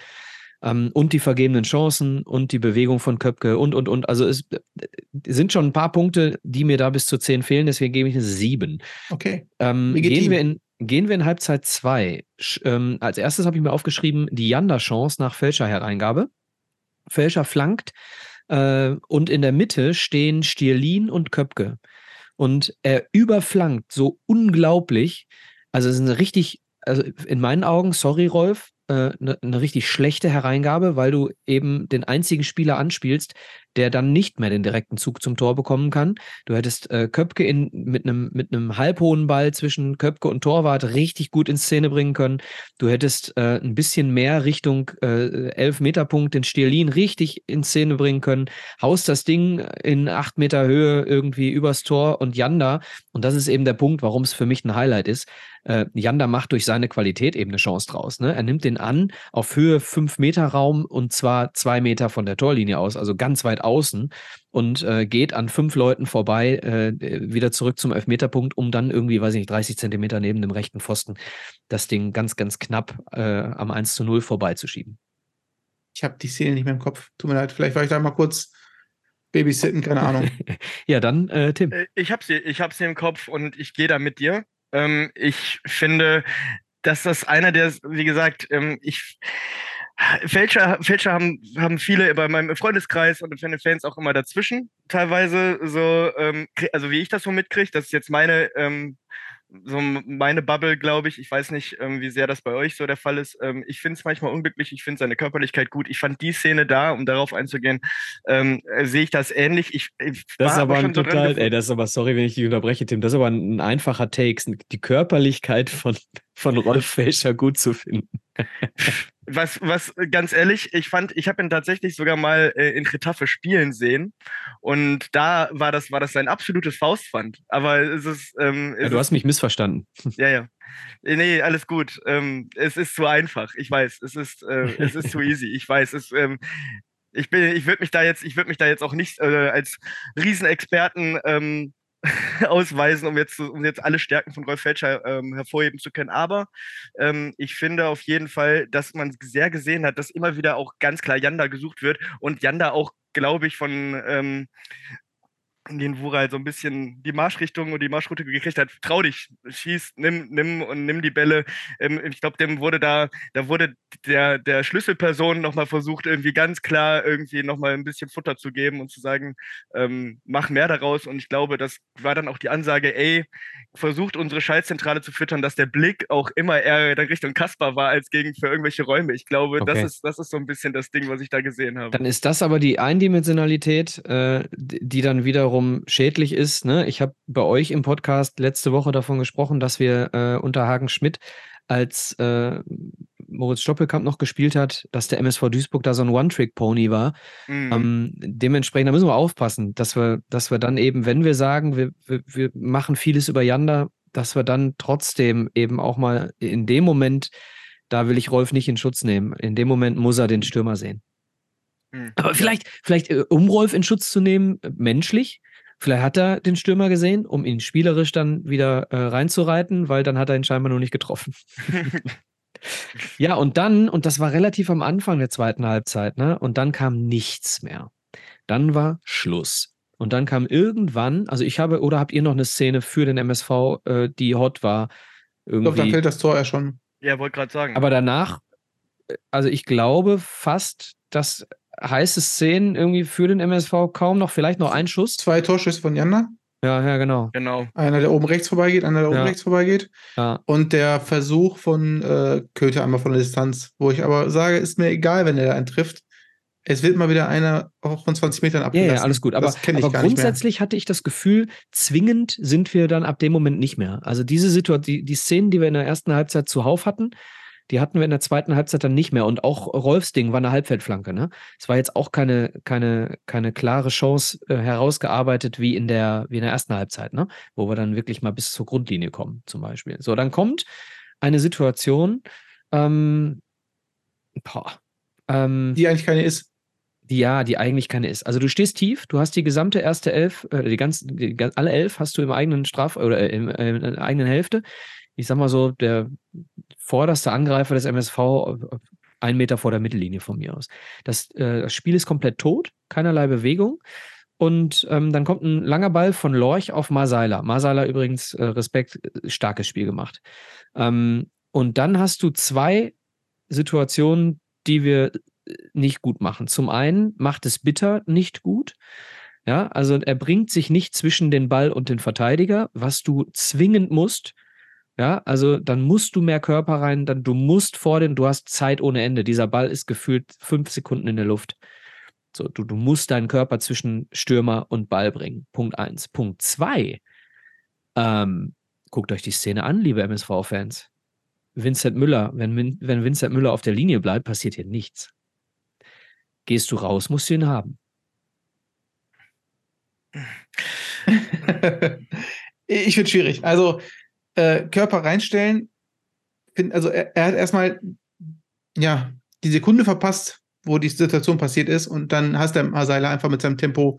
ähm, und die vergebenen Chancen und die Bewegung von Köpke und, und, und. Also es äh, sind schon ein paar Punkte, die mir da bis zu zehn fehlen, deswegen gebe ich eine sieben. Okay. Ähm, gehen wir in Gehen wir in Halbzeit 2. Ähm, als erstes habe ich mir aufgeschrieben, die Janda-Chance nach Fälscher-Hereingabe. Fälscher flankt äh, und in der Mitte stehen Stierlin und Köpke. Und er überflankt so unglaublich. Also es ist eine richtig, also in meinen Augen, sorry Rolf, eine, äh, eine richtig schlechte Hereingabe, weil du eben den einzigen Spieler anspielst, der dann nicht mehr den direkten Zug zum Tor bekommen kann. Du hättest äh, Köpke in, mit einem mit halbhohen Ball zwischen Köpke und Torwart richtig gut in Szene bringen können. Du hättest äh, ein bisschen mehr Richtung äh, 11 Meter Punkt den Stierlin richtig in Szene bringen können. Haust das Ding in 8 Meter Höhe irgendwie übers Tor und Janda. Und das ist eben der Punkt, warum es für mich ein Highlight ist. Äh, Janda macht durch seine Qualität eben eine Chance draus. Ne? Er nimmt den an auf Höhe 5 Meter Raum und zwar zwei Meter von der Torlinie aus, also ganz weit außen und äh, geht an fünf Leuten vorbei, äh, wieder zurück zum Elfmeterpunkt, um dann irgendwie, weiß ich nicht, 30 Zentimeter neben dem rechten Pfosten das Ding ganz, ganz knapp äh, am 1 zu 0 vorbeizuschieben. Ich habe die Szene nicht mehr im Kopf. Tut mir leid, vielleicht war ich da mal kurz babysitten, keine Ahnung. ja, dann äh, Tim. Äh, ich habe sie, ich habe sie im Kopf und ich gehe da mit dir. Ähm, ich finde, dass das einer der, wie gesagt, ähm, ich Fälscher, Fälscher haben, haben viele bei meinem Freundeskreis und den Fans auch immer dazwischen. Teilweise so, ähm, also wie ich das so mitkriege, das ist jetzt meine, ähm, so meine Bubble, glaube ich. Ich weiß nicht, ähm, wie sehr das bei euch so der Fall ist. Ähm, ich finde es manchmal unglücklich, ich finde seine Körperlichkeit gut. Ich fand die Szene da, um darauf einzugehen, ähm, äh, sehe ich das ähnlich. Ich, ich das ist aber ein total, ey, das ist aber, sorry, wenn ich dich unterbreche, Tim, das ist aber ein einfacher Take, die Körperlichkeit von, von Rolf Fälscher gut zu finden. was, was ganz ehrlich, ich fand, ich habe ihn tatsächlich sogar mal äh, in Retafe spielen sehen und da war das, war das sein absolutes Faustpfand. Aber es ist. Ähm, es ja, du hast mich missverstanden. Ja, ja. Äh, nee, alles gut. Ähm, es ist zu einfach. Ich weiß, es ist, äh, es ist zu easy. Ich weiß, es, ähm, ich bin, ich würde mich da jetzt, ich würde mich da jetzt auch nicht äh, als Riesenexperten ähm, ausweisen, um jetzt, um jetzt alle Stärken von Rolf Felscher ähm, hervorheben zu können. Aber ähm, ich finde auf jeden Fall, dass man sehr gesehen hat, dass immer wieder auch ganz klar Janda gesucht wird und Janda auch, glaube ich, von ähm, den Wura halt so ein bisschen die Marschrichtung und die Marschroute gekriegt hat, trau dich, schieß, nimm, nimm und nimm die Bälle. Ähm, ich glaube, dem wurde da, da wurde der, der Schlüsselperson nochmal versucht, irgendwie ganz klar irgendwie nochmal ein bisschen Futter zu geben und zu sagen, ähm, mach mehr daraus. Und ich glaube, das war dann auch die Ansage, ey, versucht unsere Schaltzentrale zu füttern, dass der Blick auch immer eher in Richtung Kaspar war, als gegen für irgendwelche Räume. Ich glaube, okay. das, ist, das ist so ein bisschen das Ding, was ich da gesehen habe. Dann ist das aber die Eindimensionalität, äh, die dann wiederum wiederum schädlich ist. Ne? Ich habe bei euch im Podcast letzte Woche davon gesprochen, dass wir äh, unter Hagen Schmidt, als äh, Moritz Stoppelkamp noch gespielt hat, dass der MSV Duisburg da so ein One-Trick-Pony war. Mhm. Ähm, dementsprechend, da müssen wir aufpassen, dass wir, dass wir dann eben, wenn wir sagen, wir, wir, wir machen vieles über Yanda, dass wir dann trotzdem eben auch mal in dem Moment, da will ich Rolf nicht in Schutz nehmen, in dem Moment muss er den Stürmer sehen. Mhm. Aber vielleicht, vielleicht, äh, um Rolf in Schutz zu nehmen, äh, menschlich, Vielleicht hat er den Stürmer gesehen, um ihn spielerisch dann wieder äh, reinzureiten, weil dann hat er ihn scheinbar noch nicht getroffen. ja, und dann, und das war relativ am Anfang der zweiten Halbzeit, ne? Und dann kam nichts mehr. Dann war Schluss. Und dann kam irgendwann, also ich habe, oder habt ihr noch eine Szene für den MSV, äh, die hot war? Irgendwie. Ich glaube, dann fällt das Tor ja schon. Ja, wollte gerade sagen. Aber danach, äh, also ich glaube fast, dass heiße Szenen irgendwie für den MSV kaum noch, vielleicht noch ein Schuss. Zwei Torschüsse von Janda. Ja, ja, genau. genau. Einer, der oben rechts vorbeigeht, einer, der oben Ja. rechts vorbeigeht. Ja. Und der Versuch von äh, Köther einmal von der Distanz, wo ich aber sage, ist mir egal, wenn er da einen trifft. Es wird mal wieder einer auch von 20 Metern Ja, abgelassen. ja, alles gut. Aber, das kenne ich aber gar nicht mehr. grundsätzlich hatte ich das Gefühl, zwingend sind wir dann ab dem Moment nicht mehr. Also diese Situation, die, die Szenen, die wir in der ersten Halbzeit zuhauf hatten, die hatten wir in der zweiten Halbzeit dann nicht mehr. Und auch Rolfs Ding war eine Halbfeldflanke. Ne? Es war jetzt auch keine, keine, keine klare Chance äh, herausgearbeitet wie in, der, wie in der ersten Halbzeit, ne? wo wir dann wirklich mal bis zur Grundlinie kommen, zum Beispiel. So, dann kommt eine Situation, ähm, boah, ähm, Die eigentlich keine ist. die ja, die eigentlich keine ist. Also du stehst tief, du hast die gesamte erste Elf, äh, die ganzen, die, alle elf hast du im eigenen Straf oder äh, im, äh, in der eigenen Hälfte. Ich sag mal so, der vorderste Angreifer des MSV ein Meter vor der Mittellinie von mir aus. Das, äh, das Spiel ist komplett tot, keinerlei Bewegung. Und ähm, dann kommt ein langer Ball von Lorch auf Marseiler. Marseiler übrigens, äh, Respekt, äh, starkes Spiel gemacht. Ähm, und dann hast du zwei Situationen, die wir äh, nicht gut machen. Zum einen macht es Bitter nicht gut. Ja, also er bringt sich nicht zwischen den Ball und den Verteidiger, was du zwingend musst. Ja, also dann musst du mehr Körper rein, dann du musst vor den, du hast Zeit ohne Ende. Dieser Ball ist gefühlt fünf Sekunden in der Luft. So, du, du musst deinen Körper zwischen Stürmer und Ball bringen. Punkt eins. Punkt zwei. Ähm, guckt euch die Szene an, liebe MSV-Fans. Vincent Müller, wenn, wenn Vincent Müller auf der Linie bleibt, passiert hier nichts. Gehst du raus, musst du ihn haben. ich finde schwierig. Also äh, Körper reinstellen, find, also er, er hat erstmal ja die Sekunde verpasst, wo die Situation passiert ist, und dann hast der Marseiler einfach mit seinem Tempo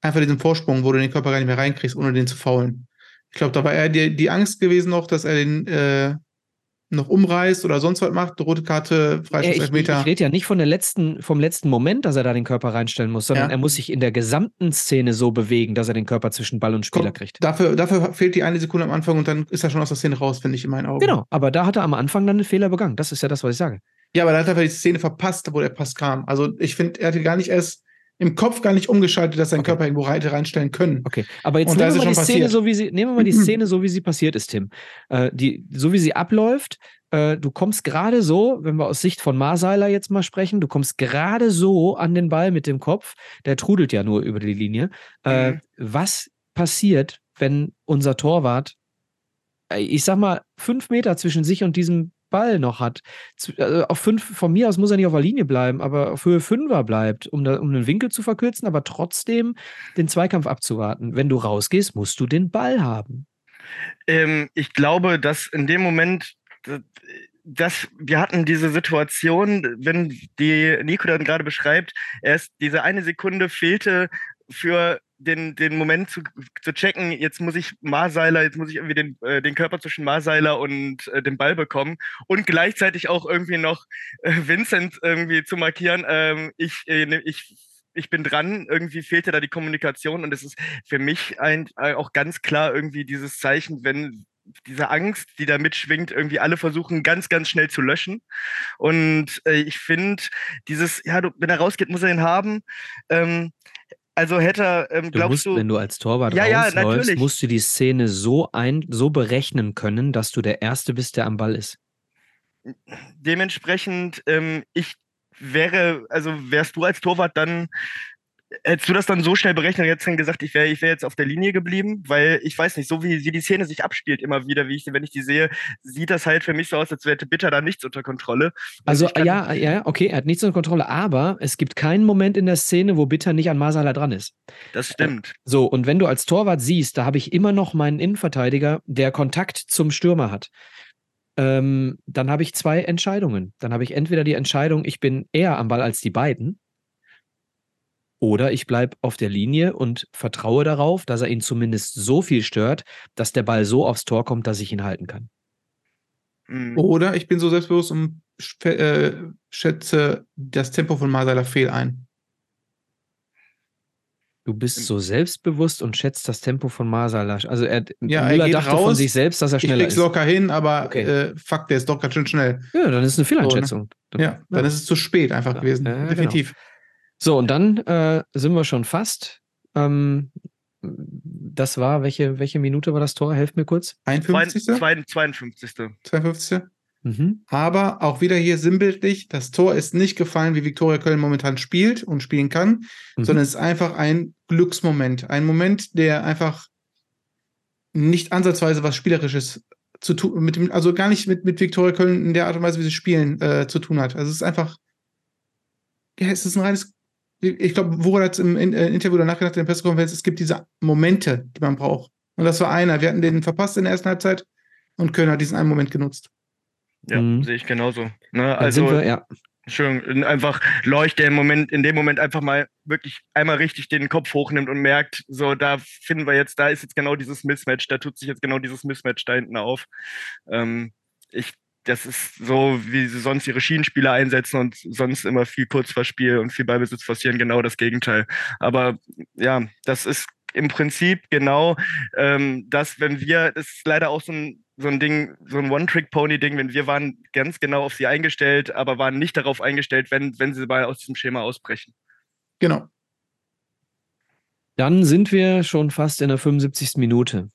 einfach diesen Vorsprung, wo du den Körper gar nicht mehr reinkriegst, ohne den zu faulen. Ich glaube, da war eher die, die Angst gewesen noch, dass er den äh, noch umreißt oder sonst was macht. Rote Karte, Ja, Freistoß, ich ich, rede ja nicht von der letzten, vom letzten Moment, dass er da den Körper reinstellen muss, sondern Ja. er muss sich in der gesamten Szene so bewegen, dass er den Körper zwischen Ball und Spieler Komm, kriegt. Dafür, dafür fehlt die eine Sekunde am Anfang und dann ist er schon aus der Szene raus, finde ich in meinen Augen. Genau, aber da hat er am Anfang dann einen Fehler begangen. Das ist ja das, was ich sage. Ja, aber da hat er einfach die Szene verpasst, wo der Pass kam. Also ich finde, er hatte gar nicht erst im Kopf gar nicht umgeschaltet, dass sein Okay. Körper irgendwo hätte reinstellen können. Okay, aber jetzt nehmen wir, mal die Szene passiert. so, wie sie, nehmen wir mal die Szene so, wie sie passiert ist, Tim. Äh, die, so wie sie abläuft, äh, du kommst gerade so, wenn wir aus Sicht von Marseiler jetzt mal sprechen, du kommst gerade so an den Ball mit dem Kopf, der trudelt ja nur über die Linie. Äh, Mhm. Was passiert, wenn unser Torwart, äh, ich sag mal, fünf Meter zwischen sich und diesem Ball noch hat? Zu- Also auf fünf, von mir aus muss er nicht auf der Linie bleiben, aber auf Höhe Fünfer bleibt, um, da, um den Winkel zu verkürzen, aber trotzdem den Zweikampf abzuwarten. Wenn du rausgehst, musst du den Ball haben. Ähm, ich glaube, dass in dem Moment, dass wir hatten diese Situation, wenn die Nico dann gerade beschreibt, erst diese eine Sekunde fehlte für den, den Moment zu, zu checken, jetzt muss ich Marseiler, jetzt muss ich irgendwie den, äh, den Körper zwischen Marseiler und äh, dem Ball bekommen und gleichzeitig auch irgendwie noch äh, Vincent irgendwie zu markieren. Ähm, ich, äh, ne- ich ich bin dran, irgendwie fehlte da die Kommunikation und es ist für mich ein, äh, auch ganz klar irgendwie dieses Zeichen, wenn diese Angst, die da mitschwingt, irgendwie alle versuchen ganz, ganz schnell zu löschen. Und äh, ich finde, dieses, ja, du, wenn er rausgeht, muss er ihn haben. Ähm, also hätte er, ähm, Du glaubst musst, du, wenn du als Torwart Ja, ja, rausläufst, natürlich. musst du die Szene so ein, so berechnen können, dass du der Erste bist, der am Ball ist. dementsprechend, ähm, ich wäre, also wärst du als Torwart dann, hättest du das dann so schnell berechnet und jetzt dann gesagt, ich wäre ich wär jetzt auf der Linie geblieben? Weil ich weiß nicht, so wie, wie die Szene sich abspielt immer wieder, wie ich, wenn ich die sehe, sieht das halt für mich so aus, als hätte Bitter da nichts unter Kontrolle. Also kann- ja, ja, okay, er hat nichts unter Kontrolle, aber es gibt keinen Moment in der Szene, wo Bitter nicht an Masala dran ist. Das stimmt. So, und wenn du als Torwart siehst, da habe ich immer noch meinen Innenverteidiger, der Kontakt zum Stürmer hat. Ähm, dann habe ich zwei Entscheidungen. Dann habe ich entweder die Entscheidung, ich bin eher am Ball als die beiden, oder ich bleibe auf der Linie und vertraue darauf, dass er ihn zumindest so viel stört, dass der Ball so aufs Tor kommt, dass ich ihn halten kann. Mhm. Oder ich bin so selbstbewusst und äh, schätze das Tempo von Masala fehl ein. Du bist so selbstbewusst und schätzt das Tempo von Masala. Also er, Ja, er Müller geht dachte von raus, sich selbst, dass er Ich schneller krieg's ist. locker hin, aber Okay. äh, fuck, der ist doch ganz schön schnell. Ja, dann ist es eine Fehleinschätzung. Ja, dann ist es zu spät einfach Ja, gewesen. ja, genau. So, und dann äh, sind wir schon fast. Ähm, das war, welche, welche Minute war das Tor? Helft mir kurz. 51. Zwei- 52. 52. Mhm. Aber auch wieder hier sinnbildlich, das Tor ist nicht gefallen, wie Viktoria Köln momentan spielt und spielen kann, Mhm. sondern es ist einfach ein Glücksmoment. Ein Moment, der einfach nicht ansatzweise was Spielerisches zu tun, mit dem, also gar nicht mit, mit Viktoria Köln in der Art und Weise, wie sie spielen, äh, zu tun hat. Also es ist einfach, ja, es ist ein reines, ich glaube, Woran hat im In- äh, Interview danach gedacht, in der Pressekonferenz, es gibt diese Momente, die man braucht. Und das war einer. Wir hatten den verpasst in der ersten Halbzeit und Köln hat diesen einen Moment genutzt. Ja, Mhm. sehe ich genauso. Ne? Also, wir, ja. Entschuldigung, einfach leuchte im Moment, in dem Moment einfach mal wirklich einmal richtig den Kopf hochnimmt und merkt, so, da finden wir jetzt, da ist jetzt genau dieses Mismatch, da tut sich jetzt genau dieses Mismatch da hinten auf. Ähm, ich, das ist so, wie sie sonst ihre Schienenspieler einsetzen und sonst immer viel Kurzverspiel und viel Ballbesitz forcieren, genau das Gegenteil. Aber ja, das ist im Prinzip genau ähm, das, wenn wir, das ist leider auch so ein, so ein Ding, so ein One-Trick-Pony-Ding, wenn wir waren ganz genau auf sie eingestellt, aber waren nicht darauf eingestellt, wenn, wenn sie mal aus diesem Schema ausbrechen. Genau. Dann sind wir schon fast in der 75. Minute.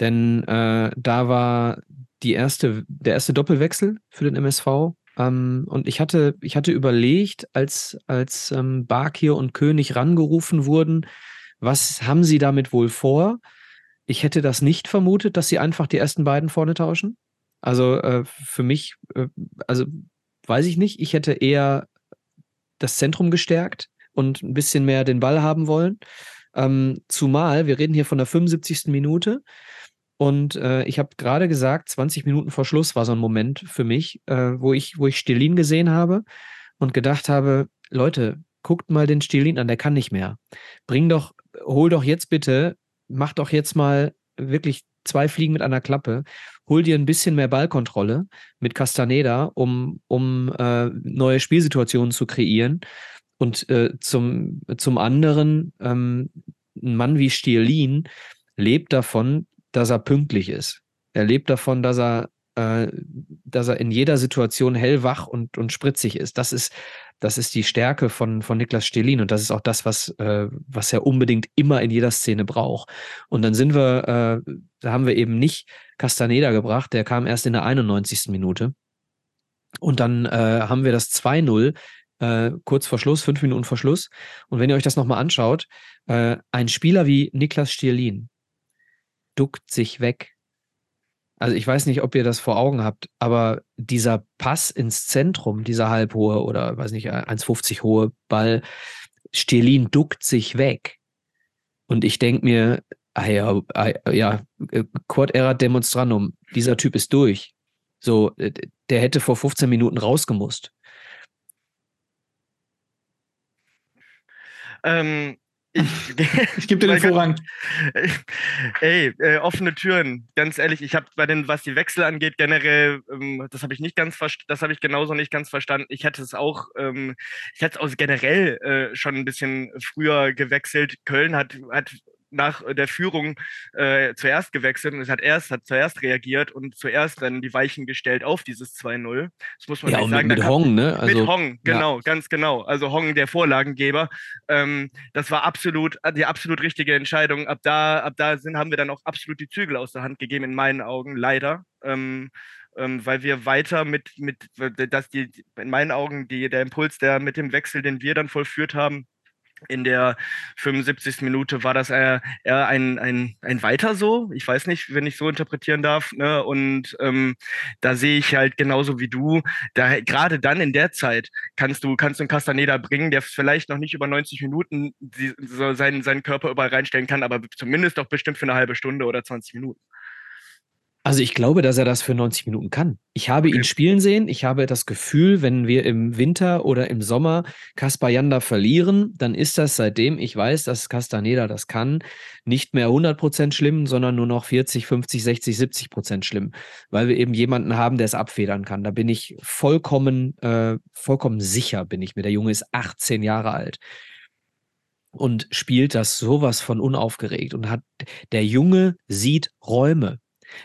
Denn äh, da war die erste, der erste Doppelwechsel für den MSV. Ähm, und ich hatte, ich hatte überlegt, als, als ähm, Bakir und König rangerufen wurden, was haben sie damit wohl vor? Ich hätte das nicht vermutet, dass sie einfach die ersten beiden vorne tauschen. Also äh, für mich, äh, also weiß ich nicht, ich hätte eher das Zentrum gestärkt und ein bisschen mehr den Ball haben wollen. Ähm, zumal, wir reden hier von der 75. Minute und äh, ich habe gerade gesagt, 20 Minuten vor Schluss war so ein Moment für mich, äh, wo ich, wo ich Stilin gesehen habe und gedacht habe, Leute, guckt mal den Stilin an, der kann nicht mehr. Bring doch, hol doch jetzt bitte, mach doch jetzt mal wirklich zwei Fliegen mit einer Klappe. Hol dir ein bisschen mehr Ballkontrolle mit Castaneda, um, um äh, neue Spielsituationen zu kreieren. Und äh, zum, zum anderen, ähm, ein Mann wie Stierlin lebt davon, dass er pünktlich ist. Er lebt davon, dass er, äh, dass er in jeder Situation hellwach und, und spritzig ist. Das ist, das ist die Stärke von, von Niklas Stelin und das ist auch das, was, äh, was er unbedingt immer in jeder Szene braucht. Und dann sind wir, äh, da haben wir eben nicht Castaneda gebracht, der kam erst in der 91. Minute. Und dann äh, haben wir das 2-0 äh, kurz vor Schluss, fünf Minuten vor Schluss. Und wenn ihr euch das nochmal anschaut, äh, ein Spieler wie Niklas Stierlin duckt sich weg. Also ich weiß nicht, ob ihr das vor Augen habt, aber dieser Pass ins Zentrum, dieser halbhohe oder weiß nicht, 1,50 hohe Ball, Stierlin duckt sich weg. Und ich denke mir, ah ja, ah, ja, Quod erat demonstrandum, dieser Typ ist durch. So, äh, der hätte vor 15 Minuten rausgemusst. Ähm, Ich, Ich gebe dir den Vorrang. Ey, äh, offene Türen. Ganz ehrlich, ich habe bei den, was die Wechsel angeht, generell, ähm, das habe ich nicht ganz verstanden, das habe ich genauso nicht ganz verstanden. Ich hätte es auch, ähm, ich hätte es auch generell äh, schon ein bisschen früher gewechselt. Köln hat, hat nach der Führung äh, zuerst gewechselt und es hat erst, hat zuerst reagiert und zuerst dann die Weichen gestellt auf dieses 2-0. Das muss man Ja, nicht und sagen. mit, mit Hong, ne? Also, mit Hong, genau, ganz genau. Also Hong, der Vorlagengeber. Ähm, das war absolut die absolut richtige Entscheidung. Ab da, ab da sind, haben wir dann auch absolut die Zügel aus der Hand gegeben, in meinen Augen, leider. Ähm, ähm, weil wir weiter mit, mit dass die, in meinen Augen, die, der Impuls, der mit dem Wechsel, den wir dann vollführt haben, in der 75. Minute war das eher, eher ein, ein, ein Weiter so. Ich weiß nicht, wenn ich so interpretieren darf. Ne? Und ähm, da sehe ich halt genauso wie du, da gerade dann in der Zeit kannst du, kannst du einen Castaneda bringen, der vielleicht noch nicht über 90 Minuten die, so seinen, seinen Körper überall reinstellen kann, aber zumindest doch bestimmt für eine halbe Stunde oder 20 Minuten. Also ich glaube, dass er das für 90 Minuten kann. Ich habe ihn Okay. spielen sehen. Ich habe das Gefühl, wenn wir im Winter oder im Sommer Kaspar Janda verlieren, dann ist das, seitdem ich weiß, dass Castaneda das kann, nicht mehr 100% schlimm, sondern nur noch 40, 50, 60, 70% schlimm, weil wir eben jemanden haben, der es abfedern kann. Da bin ich vollkommen, äh, vollkommen sicher, bin ich mir. Der Junge ist 18 Jahre alt und spielt das sowas von unaufgeregt und hat, der Junge sieht Räume.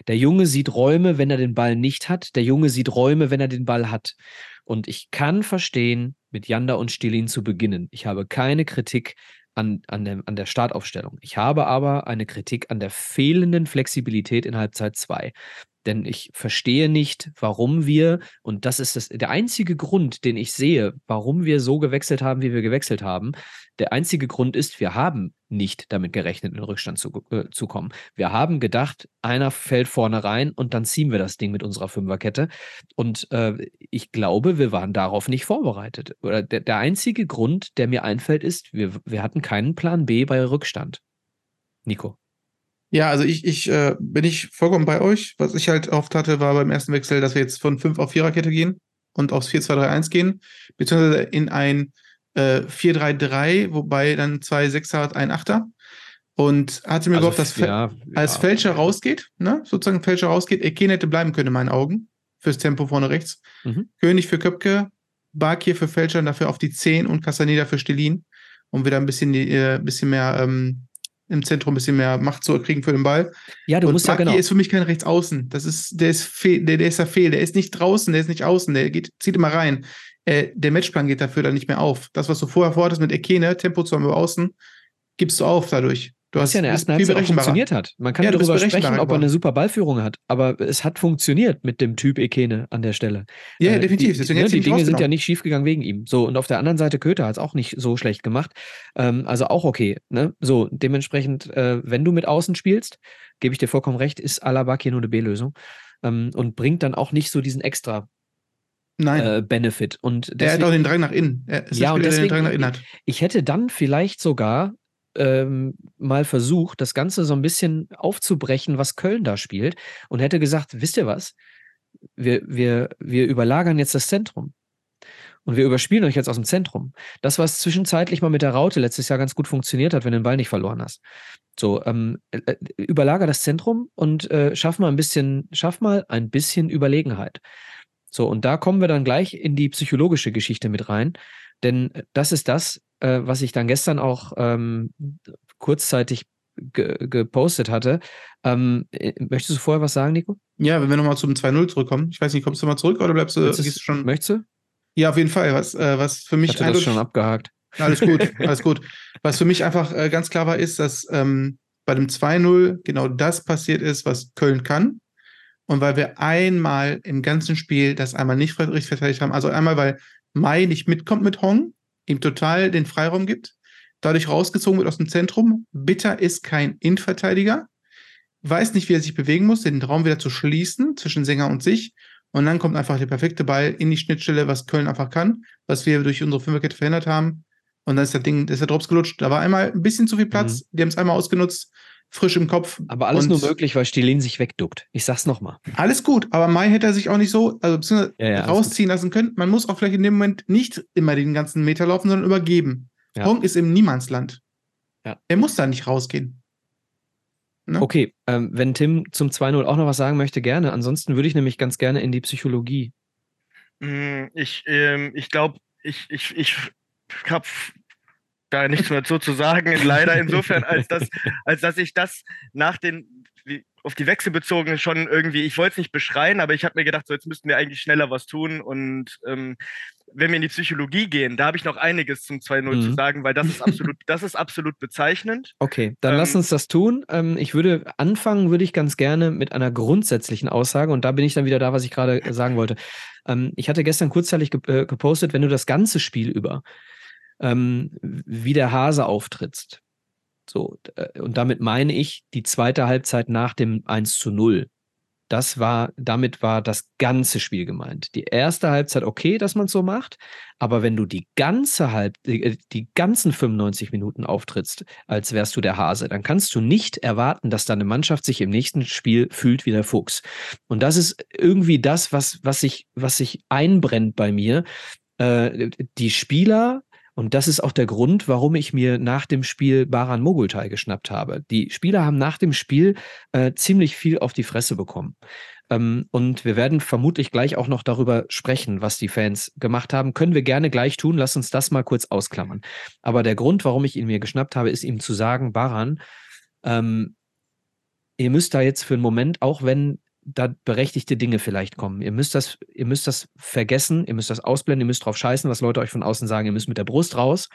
Der Junge sieht Räume, wenn er den Ball nicht hat. Der Junge sieht Räume, wenn er den Ball hat. Und ich kann verstehen, mit Janda und Stilin zu beginnen. Ich habe keine Kritik an, an, der, an der Startaufstellung. Ich habe aber eine Kritik an der fehlenden Flexibilität in Halbzeit 2. Denn ich verstehe nicht, warum wir, und das ist das, der einzige Grund, den ich sehe, warum wir so gewechselt haben, wie wir gewechselt haben. Der einzige Grund ist, wir haben nicht damit gerechnet, in den Rückstand zu, äh, zu kommen. Wir haben gedacht, einer fällt vorne rein und dann ziehen wir das Ding mit unserer Fünferkette. Und äh, ich glaube, wir waren darauf nicht vorbereitet. Oder der, der einzige Grund, der mir einfällt, ist, wir, wir hatten keinen Plan B bei Rückstand. Nico. Ja, also ich, ich äh, bin ich vollkommen bei euch. Was ich halt oft hatte, war beim ersten Wechsel, dass wir jetzt von 5 auf 4er-Kette gehen und aufs 4-2-3-1 gehen, beziehungsweise in ein äh, 4-3-3, wobei dann zwei Sechser hat, ein Achter. Und hatte mir gehofft, dass Fe- ja, als ja. Fälscher rausgeht, ne? sozusagen Fälscher rausgeht, Eken hätte bleiben können in meinen Augen, fürs Tempo vorne rechts. Mhm. König für Köpke, Bakir für Fälscher und dafür auf die 10 und Castaneda für Stelin, um wieder ein bisschen, die, äh, bisschen mehr ähm, im Zentrum ein bisschen mehr Macht zu kriegen für den Ball. Ja, du und musst ja Bakir genau. ist für mich kein Rechtsaußen. Das ist, der ist fehl, der, der ist da fehl. Der ist nicht draußen, der ist nicht außen, der geht, zieht immer rein. Äh, der Matchplan geht dafür dann nicht mehr auf. Das, was du vorher vorhattest mit Ekene, Tempo zu haben über außen, gibst du auf dadurch. Du was ja in der ersten Halbzeit auch funktioniert hat. Man kann Ja, darüber sprechen, ob er eine super Ballführung hat, aber es hat funktioniert mit dem Typ Ekene an der Stelle. Ja, Äh, definitiv. Die, Deswegen ne, die Dinge sind ja nicht schiefgegangen wegen ihm. So, und auf der anderen Seite Köter hat es auch nicht so schlecht gemacht. Ähm, also auch okay. Ne? So, dementsprechend, äh, wenn du mit außen spielst, gebe ich dir vollkommen recht, ist Alaba hier nur eine B-Lösung. Ähm, und bringt dann auch nicht so diesen extra Nein. äh, Benefit. Und er hat deswegen- auch den Drang nach innen. Er Ja, und der den deswegen- Drang nach innen hat. Ich hätte dann vielleicht sogar ähm, mal versucht, das Ganze so ein bisschen aufzubrechen, was Köln da spielt, und hätte gesagt, wisst ihr was? Wir, wir, wir überlagern jetzt das Zentrum. Und wir überspielen euch jetzt aus dem Zentrum. Das, was zwischenzeitlich mal mit der Raute letztes Jahr ganz gut funktioniert hat, wenn du den Ball nicht verloren hast. So, ähm, äh, äh, überlager das Zentrum und äh, schaff mal ein bisschen, schaff mal ein bisschen Überlegenheit. So, und da kommen wir dann gleich in die psychologische Geschichte mit rein. Denn das ist das, äh, was ich dann gestern auch ähm, kurzzeitig ge gepostet hatte. Ähm, äh, möchtest du vorher was sagen, Nico? Ja, wenn wir nochmal zum 2-0 zurückkommen. Ich weiß nicht, kommst du mal zurück oder bleibst du, du schon? Möchtest du? Ja, auf jeden Fall. Was, äh, was für Ich mich hatte das schon abgehakt. Alles gut, alles gut. Was für mich einfach äh, ganz klar war, ist, dass ähm, bei dem 2-0 genau das passiert ist, was Köln kann. Und weil wir einmal im ganzen Spiel das einmal nicht richtig verteidigt haben, also einmal, weil Mai nicht mitkommt mit Hong, ihm total den Freiraum gibt, dadurch rausgezogen wird aus dem Zentrum. Bitter ist kein Innenverteidiger, weiß nicht, wie er sich bewegen muss, den Raum wieder zu schließen zwischen Sänger und sich. Und dann kommt einfach der perfekte Ball in die Schnittstelle, was Köln einfach kann, was wir durch unsere Fünferkette verhindert haben. Und dann ist das Ding, ist der Drops gelutscht. Da war einmal ein bisschen zu viel Platz. Die haben es einmal ausgenutzt, frisch im Kopf. Aber alles nur möglich, weil Stilin sich wegduckt. Ich sag's nochmal. Alles gut, aber Mai hätte er sich auch nicht so also, beziehungsweise Ja, ja, rausziehen lassen können. Man muss auch vielleicht in dem Moment nicht immer den ganzen Meter laufen, sondern übergeben. Ja. Hong ist im Niemandsland. Ja. Er muss da nicht rausgehen. Ne? Okay, ähm, wenn Tim zum 2-0 auch noch was sagen möchte, gerne. Ansonsten würde ich nämlich ganz gerne in die Psychologie. Hm, ich, ähm, ich glaube, ich, ich, ich habe da nichts mehr so zu sagen, leider insofern, als dass, als dass ich das nach den auf die Wechsel bezogen schon irgendwie, ich wollte es nicht beschreien, aber ich habe mir gedacht, so jetzt müssten wir eigentlich schneller was tun. Und ähm, wenn wir in die Psychologie gehen, da habe ich noch einiges zum 2-0 mhm. zu sagen, weil das ist absolut, das ist absolut bezeichnend. Okay, dann ähm, lass uns das tun. Ähm, ich würde anfangen, würde ich ganz gerne mit einer grundsätzlichen Aussage und da bin ich dann wieder da, was ich gerade sagen wollte. Ähm, ich hatte gestern kurzzeitig äh, gepostet, wenn du das ganze Spiel über ähm, wie der Hase auftrittst, so, äh, und damit meine ich die zweite Halbzeit nach dem 1 zu 0. Das war, damit war das ganze Spiel gemeint. Die erste Halbzeit okay, dass man es so macht, aber wenn du die ganze Halb, die, äh, die ganzen 95 Minuten auftrittst, als wärst du der Hase, dann kannst du nicht erwarten, dass deine Mannschaft sich im nächsten Spiel fühlt wie der Fuchs. Und das ist irgendwie das, was, was sich, was sich einbrennt bei mir. Äh, die Spieler und das ist auch der Grund, warum ich mir nach dem Spiel Baran Mogultai geschnappt habe. Die Spieler haben nach dem Spiel äh, ziemlich viel auf die Fresse bekommen. Ähm, und wir werden vermutlich gleich auch noch darüber sprechen, was die Fans gemacht haben. Können wir gerne gleich tun. Lass uns das mal kurz ausklammern. Aber der Grund, warum ich ihn mir geschnappt habe, ist ihm zu sagen, Baran, ähm, ihr müsst da jetzt für einen Moment, auch wenn da berechtigte Dinge vielleicht kommen. Ihr müsst das, ihr müsst das vergessen, ihr müsst das ausblenden, ihr müsst drauf scheißen, was Leute euch von außen sagen. Ihr müsst mit der Brust raus,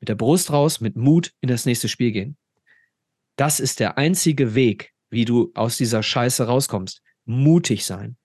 mit der Brust raus, mit Mut in das nächste Spiel gehen. Das ist der einzige Weg, wie du aus dieser Scheiße rauskommst. Mutig sein.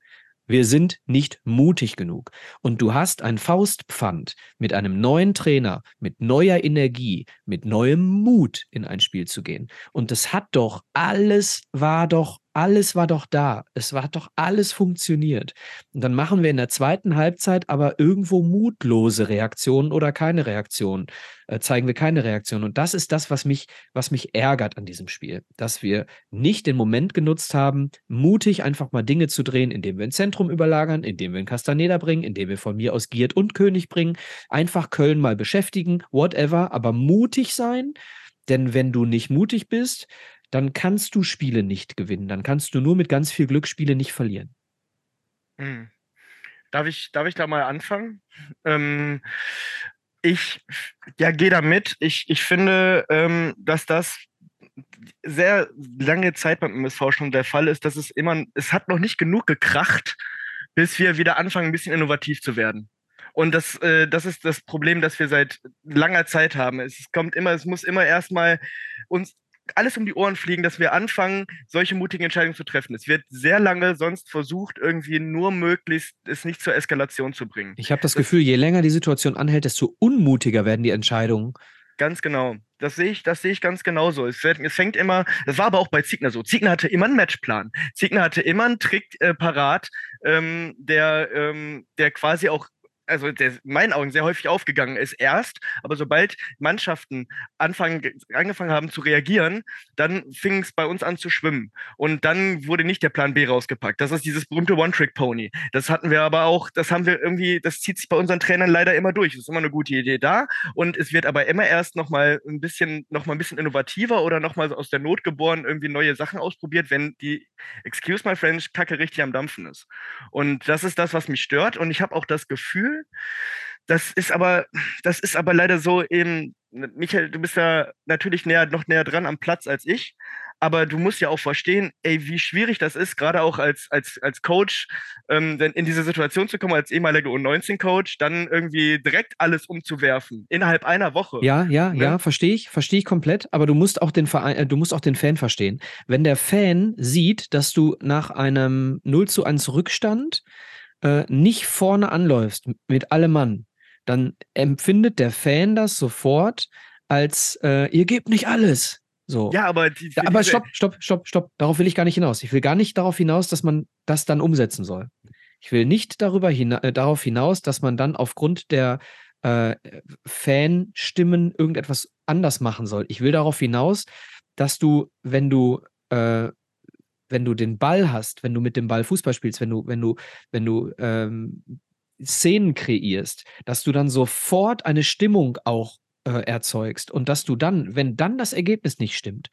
Wir sind nicht mutig genug. Und du hast ein Faustpfand mit einem neuen Trainer, mit neuer Energie, mit neuem Mut in ein Spiel zu gehen. Und es hat doch, alles war doch alles war doch da. Es war doch alles funktioniert. Und dann machen wir in der zweiten Halbzeit aber irgendwo mutlose Reaktionen oder keine Reaktionen. Äh, zeigen wir keine Reaktion. Und das ist das, was mich, was mich ärgert an diesem Spiel. Dass wir nicht den Moment genutzt haben, mutig einfach mal Dinge zu drehen, indem wir ein Zentrum überlagern, indem wir einen Castaneda bringen, indem wir von mir aus Giert und König bringen. Einfach Köln mal beschäftigen, whatever, aber mutig sein. Denn wenn du nicht mutig bist, dann kannst du Spiele nicht gewinnen. Dann kannst du nur mit ganz viel Glück Spiele nicht verlieren. Hm. Darf, ich, darf ich da mal anfangen? Ähm, ich ja, gehe da mit. Ich, ich finde, ähm, dass das sehr lange Zeit beim MSV schon der Fall ist, dass es immer, es hat noch nicht genug gekracht, bis wir wieder anfangen, ein bisschen innovativ zu werden. Und das, äh, das ist das Problem, das wir seit langer Zeit haben. Es kommt immer, es muss immer erstmal uns alles um die Ohren fliegen, dass wir anfangen, solche mutigen Entscheidungen zu treffen. Es wird sehr lange sonst versucht, irgendwie nur möglichst es nicht zur Eskalation zu bringen. Ich habe das, das Gefühl, je länger die Situation anhält, desto unmutiger werden die Entscheidungen. Ganz genau. Das sehe ich, das sehe ich ganz genauso. Es, es fängt immer, das war aber auch bei Ziegner so. Ziegner hatte immer einen Matchplan. Ziegner hatte immer einen Trick äh, parat, ähm, der, ähm, der quasi auch also der in meinen Augen sehr häufig aufgegangen ist erst, aber sobald Mannschaften anfangen, angefangen haben zu reagieren, dann fing es bei uns an zu schwimmen. Und dann wurde nicht der Plan B rausgepackt. Das ist dieses berühmte One-Trick-Pony. Das hatten wir aber auch, das haben wir irgendwie, das zieht sich bei unseren Trainern leider immer durch. Es ist immer eine gute Idee da und es wird aber immer erst nochmal ein bisschen, noch mal ein bisschen innovativer oder nochmal aus der Not geboren irgendwie neue Sachen ausprobiert, wenn die, excuse my French, Kacke richtig am Dampfen ist. Und das ist das, was mich stört. Und ich habe auch das Gefühl, das ist aber, das ist aber leider so eben, Michael, du bist ja natürlich näher, noch näher dran am Platz als ich, aber du musst ja auch verstehen, ey, wie schwierig das ist, gerade auch als, als, als Coach, ähm, in diese Situation zu kommen, als ehemaliger U19-Coach, dann irgendwie direkt alles umzuwerfen, innerhalb einer Woche. Ja, ja, ne? ja, verstehe ich, verstehe ich komplett, aber du musst auch den Verein, äh, du musst auch den Fan verstehen. Wenn der Fan sieht, dass du nach einem 0 zu 1 Rückstand äh, nicht vorne anläufst mit allem Mann, dann empfindet der Fan das sofort als äh, ihr gebt nicht alles. So. Ja, aber die, ja, aber stopp, stopp, stopp, stopp. Darauf will ich gar nicht hinaus. Ich will gar nicht darauf hinaus, dass man das dann umsetzen soll. Ich will nicht darüber hina äh, darauf hinaus, dass man dann aufgrund der äh, Fanstimmen irgendetwas anders machen soll. Ich will darauf hinaus, dass du, wenn du äh, wenn du den Ball hast, wenn du mit dem Ball Fußball spielst, wenn du, wenn du, wenn du ähm, Szenen kreierst, dass du dann sofort eine Stimmung auch äh, erzeugst und dass du dann, wenn dann das Ergebnis nicht stimmt,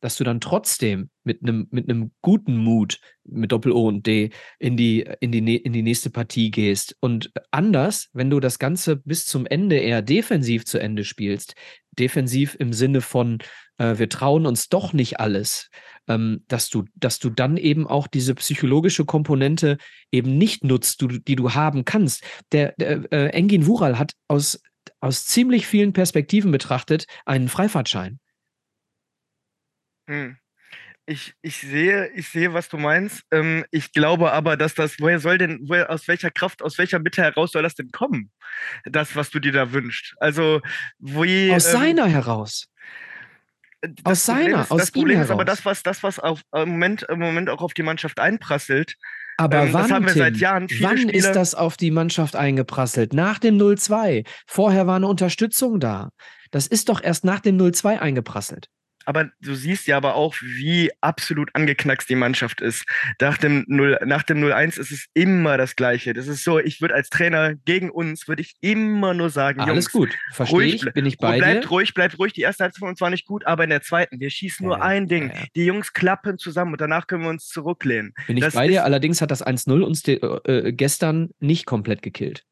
dass du dann trotzdem mit einem mit einem guten Mut mit Doppel O und D in die in die in die nächste Partie gehst und anders, wenn du das Ganze bis zum Ende eher defensiv zu Ende spielst, defensiv im Sinne von äh, wir trauen uns doch nicht alles, ähm, dass du dass du dann eben auch diese psychologische Komponente eben nicht nutzt, du, die du haben kannst. Der, der äh, Engin Wural hat aus aus ziemlich vielen Perspektiven betrachtet einen Freifahrtschein. Hm. Ich, ich sehe, ich sehe, was du meinst. Ähm, ich glaube aber, dass das, woher soll denn, woher, aus welcher Kraft, aus welcher Mitte heraus soll das denn kommen? Das, was du dir da wünschst. Also, wie. Aus ähm, seiner heraus. aus seiner, ist, aus das Problem ihm ist aber heraus. das, was, das, was auf, im, Moment, im Moment auch auf die Mannschaft einprasselt. Aber ähm, wann, das Tim, Jahren. Wann Spiele, ist das auf die Mannschaft eingeprasselt? Nach dem 0-2. Vorher war eine Unterstützung da. Das ist doch erst nach dem 0-2 eingeprasselt. Aber du siehst ja aber auch, wie absolut angeknackst die Mannschaft ist. Nach dem 0, nach dem 0-1 ist es immer das Gleiche. Das ist so, ich würde als Trainer gegen uns, würde ich immer nur sagen, Alles Jungs, gut, verstehe ruhig ich, bin ich bei bleibt dir. ruhig, bleibt ruhig. Die erste Halbzeit von uns war nicht gut, aber in der zweiten, wir schießen nur Ja, ein Ding. ja. Die Jungs klappen zusammen und danach können wir uns zurücklehnen. Bin ich das bei dir, allerdings hat das 1-0 uns de, äh, gestern nicht komplett gekillt.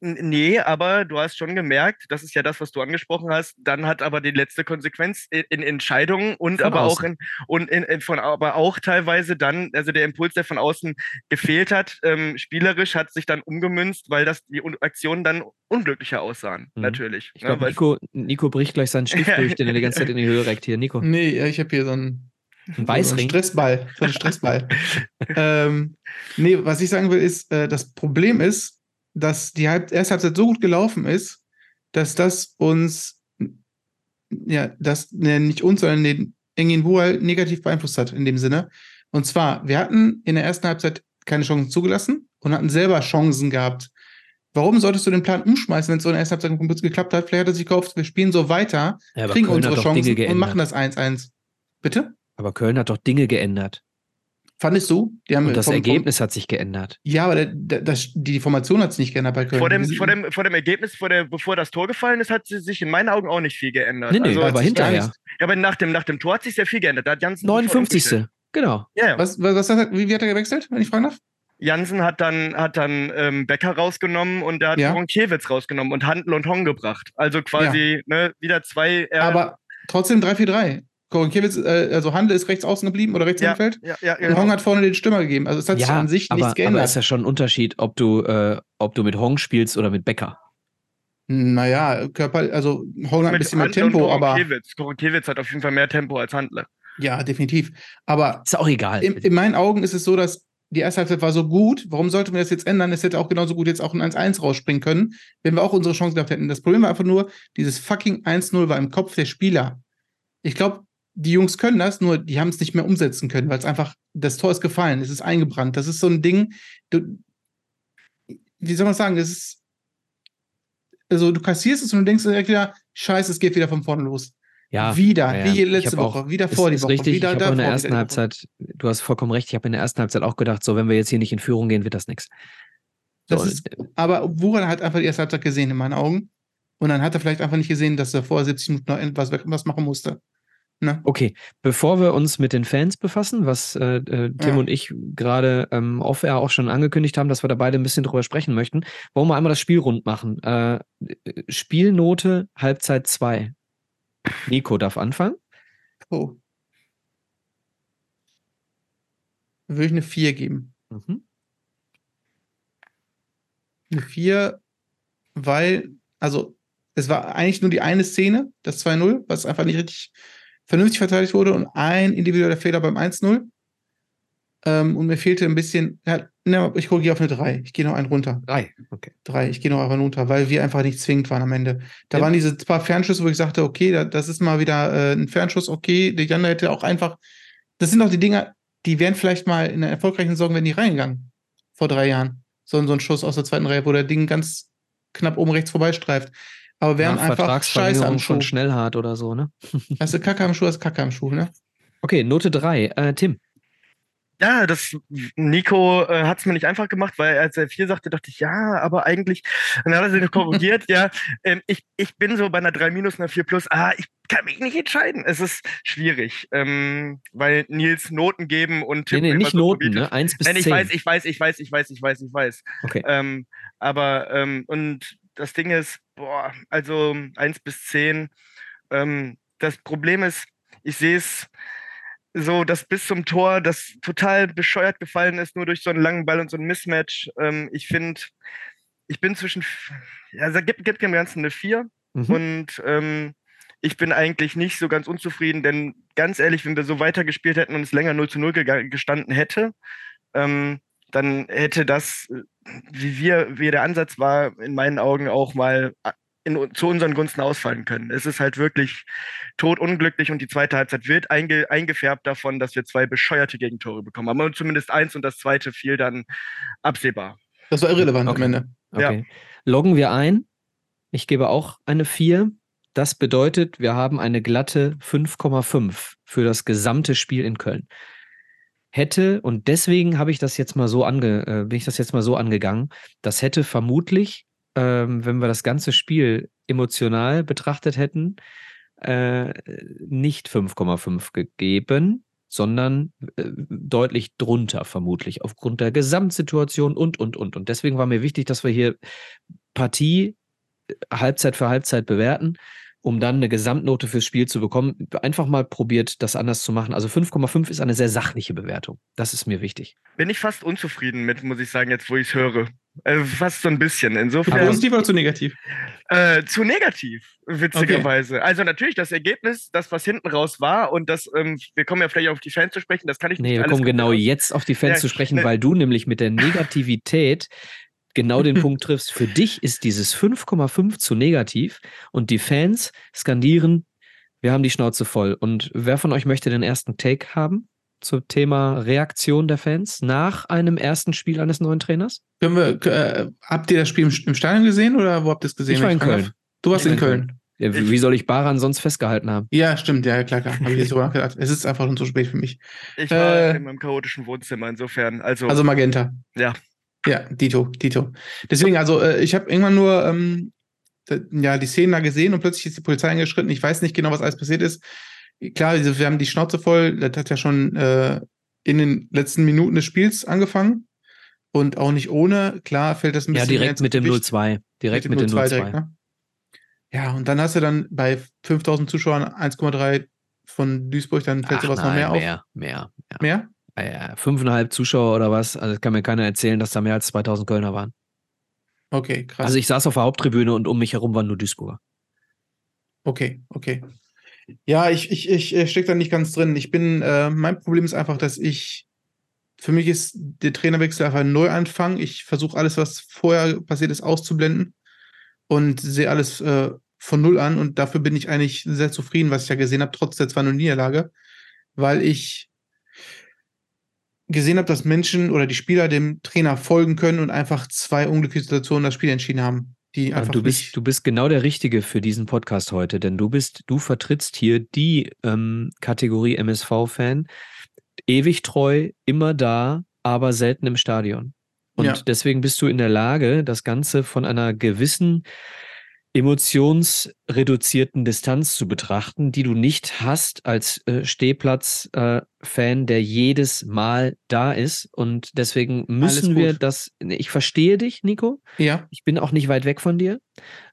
Nee, aber du hast schon gemerkt, das ist ja das, was du angesprochen hast. Dann hat aber die letzte Konsequenz in, in Entscheidungen und Von aber auch in und in, in von aber auch teilweise dann, also der Impuls, der von außen gefehlt hat, ähm, spielerisch hat sich dann umgemünzt, weil das die Aktionen dann unglücklicher aussahen, Mhm. natürlich. Ich ne, glaube, weil- Nico, Nico bricht gleich seinen Stift Ja. durch, den er die ganze Zeit in die Höhe reckt. Hier, Nico. Nee, ja, ich habe hier so einen, Ein so einen Weißring. Stressball. So einen Stressball. ähm, nee, was ich sagen will, ist, äh, das Problem ist, dass die Halb erste Halbzeit so gut gelaufen ist, dass das uns, ja, das ne, nicht uns, sondern den Engin Wual negativ beeinflusst hat in dem Sinne. Und zwar, wir hatten in der ersten Halbzeit keine Chancen zugelassen und hatten selber Chancen gehabt. Warum solltest du den Plan umschmeißen, wenn es so in der ersten Halbzeit geklappt hat? Vielleicht hat er sich gehofft, wir spielen so weiter, Ja, kriegen Köln unsere Chancen und machen das 1-1. Bitte? Aber Köln hat doch Dinge geändert. Fandest du? Die haben Und das vom- vom- Ergebnis hat sich geändert. Ja, aber der, der, das, die Formation hat sich nicht geändert bei Köln. vor dem, vor, dem, vor dem Ergebnis, vor der, bevor das Tor gefallen ist, hat sie sich in meinen Augen auch nicht viel geändert. Nee, nee, also, aber hinterher. ja, aber nach dem, nach dem Tor hat sich sehr viel geändert. Da hat Jansen sofort 59. umgestellt. Genau. Ja, ja. Was, was, was hat er, wie, wie hat er gewechselt, wenn ich fragen darf? Jansen hat dann, hat dann ähm, Becker rausgenommen und der hat Ja. Ronkiewicz rausgenommen und Handel und Hong gebracht. Also quasi ne, wieder zwei. Äh, Aber trotzdem 3-4-3. Korinkiewicz, äh, also Handel ist rechts außen geblieben oder rechts ja, im Feld. ja, ja, Und genau. Hong hat vorne den Stürmer gegeben. Also es hat sich Ja, an sich aber, nichts aber geändert. ist ja schon ein Unterschied, ob du, äh, ob du mit Hong spielst oder mit Becker. naja, Körper, also Hong hat ein bisschen mehr Handel und Tempo, aber. Koronkiewicz hat auf jeden Fall mehr Tempo als Handler. ja, definitiv. Aber Ist auch egal. in, in meinen Augen ist es so, dass die erste Halbzeit war so gut. Warum sollten wir das jetzt ändern? Es hätte auch genauso gut jetzt auch ein 1-1 rausspringen können, wenn wir auch unsere Chance gehabt hätten. Das Problem war einfach nur, dieses fucking 1-0 war im Kopf der Spieler. Ich glaube, die Jungs können das, nur die haben es nicht mehr umsetzen können, weil es einfach, das Tor ist gefallen, es ist eingebrannt. Das ist so ein Ding, du, wie soll man sagen, das ist, also du kassierst es und du denkst direkt wieder, scheiße, es geht wieder von vorne los. ja, wieder, ja, ja. wie letzte hab auch- Woche, wieder ist, vor die ist Woche, richtig. wieder ich habe auch in der davor, ersten die Woche. Halbzeit, du hast vollkommen recht, ich habe in der ersten Halbzeit auch gedacht, so, wenn wir jetzt hier nicht in Führung gehen, wird das nichts. So, ist, aber Wuran hat einfach die erste Halbzeit gesehen, in meinen Augen. Und dann hat er vielleicht einfach nicht gesehen, dass er vor 70 Minuten noch etwas was machen musste. Ne? Okay, bevor wir uns mit den Fans befassen, was äh, äh, Tim Ja. und ich gerade ähm, off-air auch schon angekündigt haben, dass wir da beide ein bisschen drüber sprechen möchten, wollen wir einmal das Spiel rund machen. Äh, äh, Spielnote Halbzeit 2. Nico darf anfangen. Oh. Würde ich eine 4 geben. Mhm. Eine 4, weil, also, es war eigentlich nur die eine Szene, das 2-0, was einfach nicht richtig vernünftig verteidigt wurde und ein individueller Fehler beim 1-0. Ähm, und mir fehlte ein bisschen, ja, ne, ich korrigiere auf eine 3. Ich gehe noch einen runter. Drei. Okay. Drei, ich gehe noch einfach runter, weil wir einfach nicht zwingend waren am Ende. Da Ja. waren diese paar Fernschüsse, wo ich sagte, okay, da, das ist mal wieder äh, ein Fernschuss, okay, der Jan hätte auch einfach, das sind auch die Dinger, die wären vielleicht mal in einer erfolgreichen Saison wären die reingegangen. Vor drei Jahren. So, so ein Schuss aus der zweiten Reihe, wo der Ding ganz knapp oben rechts vorbeistreift. Aber wären Nach einfach Scheiße am Schuh. von Schnellhart oder so, ne? Weißt du, Kacke am Schuh ist Kacke am Schuh, ne? Okay, Note 3. Äh, Tim. Ja, das Nico äh, hat es mir nicht einfach gemacht, weil als er vier sagte, dachte ich, ja, aber eigentlich, dann hat er sich korrigiert, ja. Ähm, ich, ich bin so bei einer 3 minus, einer 4 plus, ah, ich kann mich nicht entscheiden. Es ist schwierig, ähm, weil Nils Noten geben und Tim Nee, nee, nicht so Noten, ne? 1 bis Nein, 10. ich weiß, ich weiß, ich weiß, ich weiß, ich weiß, ich weiß. Okay. Ähm, aber, ähm, und das Ding ist, boah, also 1 bis 10, ähm, das Problem ist, ich sehe es, so dass bis zum Tor das total bescheuert gefallen ist, nur durch so einen langen Ball und so ein Mismatch. Ähm, ich finde, ich bin zwischen, also gibt, gibt dem Ganzen eine 4 mhm. und ähm, ich bin eigentlich nicht so ganz unzufrieden, denn ganz ehrlich, wenn wir so weitergespielt hätten und es länger 0 zu 0 gestanden hätte, ähm, dann hätte das, wie wir, wie der Ansatz war, in meinen Augen auch mal in, zu unseren Gunsten ausfallen können. Es ist halt wirklich totunglücklich und die zweite Halbzeit wird einge, eingefärbt davon, dass wir zwei bescheuerte Gegentore bekommen Aber zumindest eins und das zweite fiel dann absehbar. Das war irrelevant okay. am Ende. Okay. Ja. Loggen wir ein. Ich gebe auch eine 4. Das bedeutet, wir haben eine glatte 5,5 für das gesamte Spiel in Köln. Hätte, und deswegen habe ich das jetzt mal so ange, äh, bin ich das jetzt mal so angegangen, das hätte vermutlich ähm, wenn wir das ganze Spiel emotional betrachtet hätten, äh, nicht 5,5 gegeben, sondern äh, deutlich drunter vermutlich, aufgrund der Gesamtsituation und, und, und. Und deswegen war mir wichtig, dass wir hier Partie äh, Halbzeit für Halbzeit bewerten um dann eine Gesamtnote fürs Spiel zu bekommen. Einfach mal probiert, das anders zu machen. Also 5,5 ist eine sehr sachliche Bewertung. Das ist mir wichtig. Bin ich fast unzufrieden mit, muss ich sagen, jetzt wo ich es höre. Also fast so ein bisschen. Insofern. Positiv oder zu negativ? Äh, zu negativ, witzigerweise. Okay. Also natürlich das Ergebnis, das, was hinten raus war, und das, ähm, wir kommen ja vielleicht auf die Fans zu sprechen, das kann ich nicht. Nee, wir kommen genau jetzt auf die Fans ja, zu sprechen, ne. weil du nämlich mit der Negativität genau den Punkt triffst. Für dich ist dieses 5,5 zu negativ und die Fans skandieren, wir haben die Schnauze voll. Und wer von euch möchte den ersten Take haben zum Thema Reaktion der Fans nach einem ersten Spiel eines neuen Trainers? Können wir, äh, habt ihr das Spiel im Stadion gesehen oder wo habt ihr es gesehen? Ich war in Köln. Du warst in Köln. Köln. Ja, wie soll ich Baran sonst festgehalten haben? Ja, stimmt, ja, klar, klar. Habe ich jetzt sogar gedacht. Es ist einfach schon zu spät für mich. Ich war äh, in meinem chaotischen Wohnzimmer, insofern. Also, also Magenta. Ja. Ja, Dito, Dito. Deswegen, also äh, ich habe irgendwann nur ähm, ja, die Szenen da gesehen und plötzlich ist die Polizei eingeschritten. Ich weiß nicht genau, was alles passiert ist. Klar, wir haben die Schnauze voll. Das hat ja schon äh, in den letzten Minuten des Spiels angefangen. Und auch nicht ohne. Klar fällt das ein bisschen. Ja, direkt mit dem 0-2. Direkt mit dem 0-2. Ne? Ja, und dann hast du dann bei 5000 Zuschauern 1,3 von Duisburg, dann fällt sowas noch mehr, mehr auf. Mehr, mehr. Mehr? Äh, fünfeinhalb Zuschauer oder was. Also kann mir keiner erzählen, dass da mehr als 2000 Kölner waren. Okay, krass. Also ich saß auf der Haupttribüne und um mich herum waren nur Duisburger. Okay, okay. Ja, ich, ich, ich, ich stecke da nicht ganz drin. Ich bin, äh, mein Problem ist einfach, dass ich, für mich ist der Trainerwechsel einfach ein Neuanfang. Ich versuche alles, was vorher passiert ist, auszublenden und sehe alles äh, von Null an. Und dafür bin ich eigentlich sehr zufrieden, was ich ja gesehen habe, trotz der 2-0-Niederlage, weil ich gesehen habe, dass Menschen oder die Spieler dem Trainer folgen können und einfach zwei unglückliche Situationen das Spiel entschieden haben. Die einfach du, bist, du bist genau der Richtige für diesen Podcast heute, denn du bist, du vertrittst hier die ähm, Kategorie MSV-Fan, ewig treu, immer da, aber selten im Stadion. Und ja. deswegen bist du in der Lage, das Ganze von einer gewissen emotionsreduzierten Distanz zu betrachten, die du nicht hast als äh, Stehplatz-Fan, äh, der jedes Mal da ist. Und deswegen müssen wir das. Ich verstehe dich, Nico. Ja. Ich bin auch nicht weit weg von dir.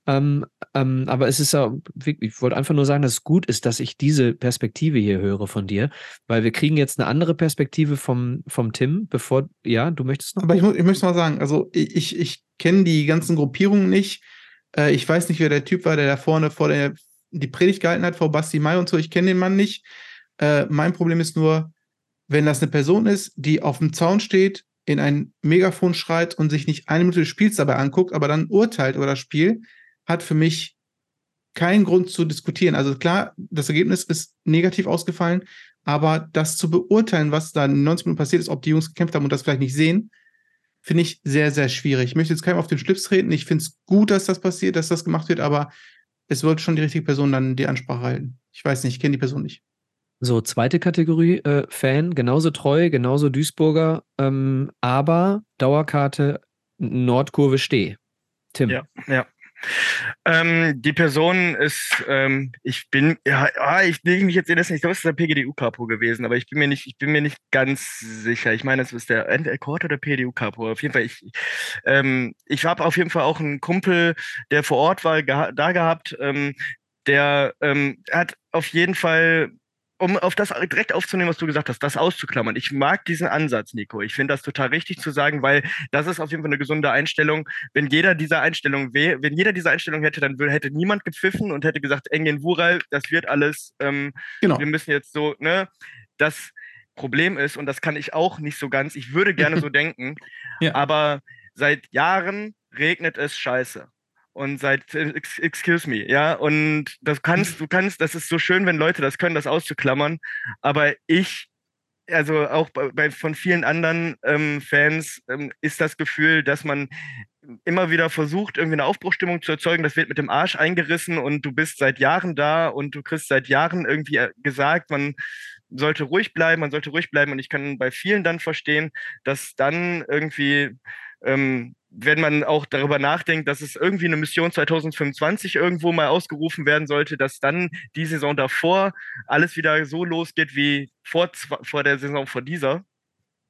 Ähm, ähm, aber es ist ja, ich wollte einfach nur sagen, dass es gut ist, dass ich diese Perspektive hier höre von dir, weil wir kriegen jetzt eine andere Perspektive vom, vom Tim, bevor, ja, du möchtest noch. Aber ich, muss, ich möchte mal sagen, also ich, ich kenne die ganzen Gruppierungen nicht äh, ich weiß nicht, wer der Typ war, der da vorne vor der die Predigt gehalten hat, vor Basti Mai und so. Ich kenne den Mann nicht. Äh, mein Problem ist nur, wenn das eine Person ist, die auf dem Zaun steht, in ein Megafon schreit und sich nicht eine Minute des Spiels dabei anguckt, aber dann urteilt über das Spiel, hat für mich keinen Grund zu diskutieren. Also klar, das Ergebnis ist negativ ausgefallen, aber das zu beurteilen, was da in 90 Minuten passiert ist, ob die Jungs gekämpft haben und das vielleicht nicht sehen, finde ich sehr, sehr schwierig. Ich möchte jetzt keinem auf den Schlips treten. Ich finde es gut, dass das passiert, dass das gemacht wird, aber es wird schon die richtige Person dann die Ansprache halten. Ich weiß nicht, ich kenne die Person nicht. So, zweite Kategorie, äh, Fan, genauso treu, genauso Duisburger, ähm, aber Dauerkarte Nordkurve Steh. Tim. Ja, ja. Ähm, die Person ist, ähm, ich bin, ja, ah, ich lege mich jetzt in das nicht, ich glaube, es ist der PGDU-Capo gewesen, aber ich bin mir nicht, ich bin mir nicht ganz sicher. Ich meine, es ist der Court oder PGDU-Capo. Auf jeden Fall, ich, ähm, ich habe auf jeden Fall auch einen Kumpel, der vor Ort war, geha da gehabt, ähm, der ähm, hat auf jeden Fall um auf das direkt aufzunehmen, was du gesagt hast, das auszuklammern. Ich mag diesen Ansatz, Nico. Ich finde das total richtig zu sagen, weil das ist auf jeden Fall eine gesunde Einstellung. Wenn jeder dieser Einstellung weh, wenn jeder diese Einstellung hätte, dann hätte niemand gepfiffen und hätte gesagt, Engin Wural, das wird alles, ähm, genau. wir müssen jetzt so, ne, das Problem ist, und das kann ich auch nicht so ganz, ich würde gerne so denken, ja. aber seit Jahren regnet es scheiße und seit excuse me, ja, und das kannst du kannst, das ist so schön, wenn Leute das können, das auszuklammern, aber ich also auch bei, bei von vielen anderen ähm, Fans ähm, ist das Gefühl, dass man immer wieder versucht, irgendwie eine Aufbruchstimmung zu erzeugen. Das wird mit dem Arsch eingerissen und du bist seit Jahren da und du kriegst seit Jahren irgendwie äh, gesagt, man sollte ruhig bleiben, man sollte ruhig bleiben. Und ich kann bei vielen dann verstehen, dass dann irgendwie ähm, wenn man auch darüber nachdenkt, dass es irgendwie eine Mission 2025 irgendwo mal ausgerufen werden sollte, dass dann die Saison davor alles wieder so losgeht wie vor, vor der Saison vor dieser,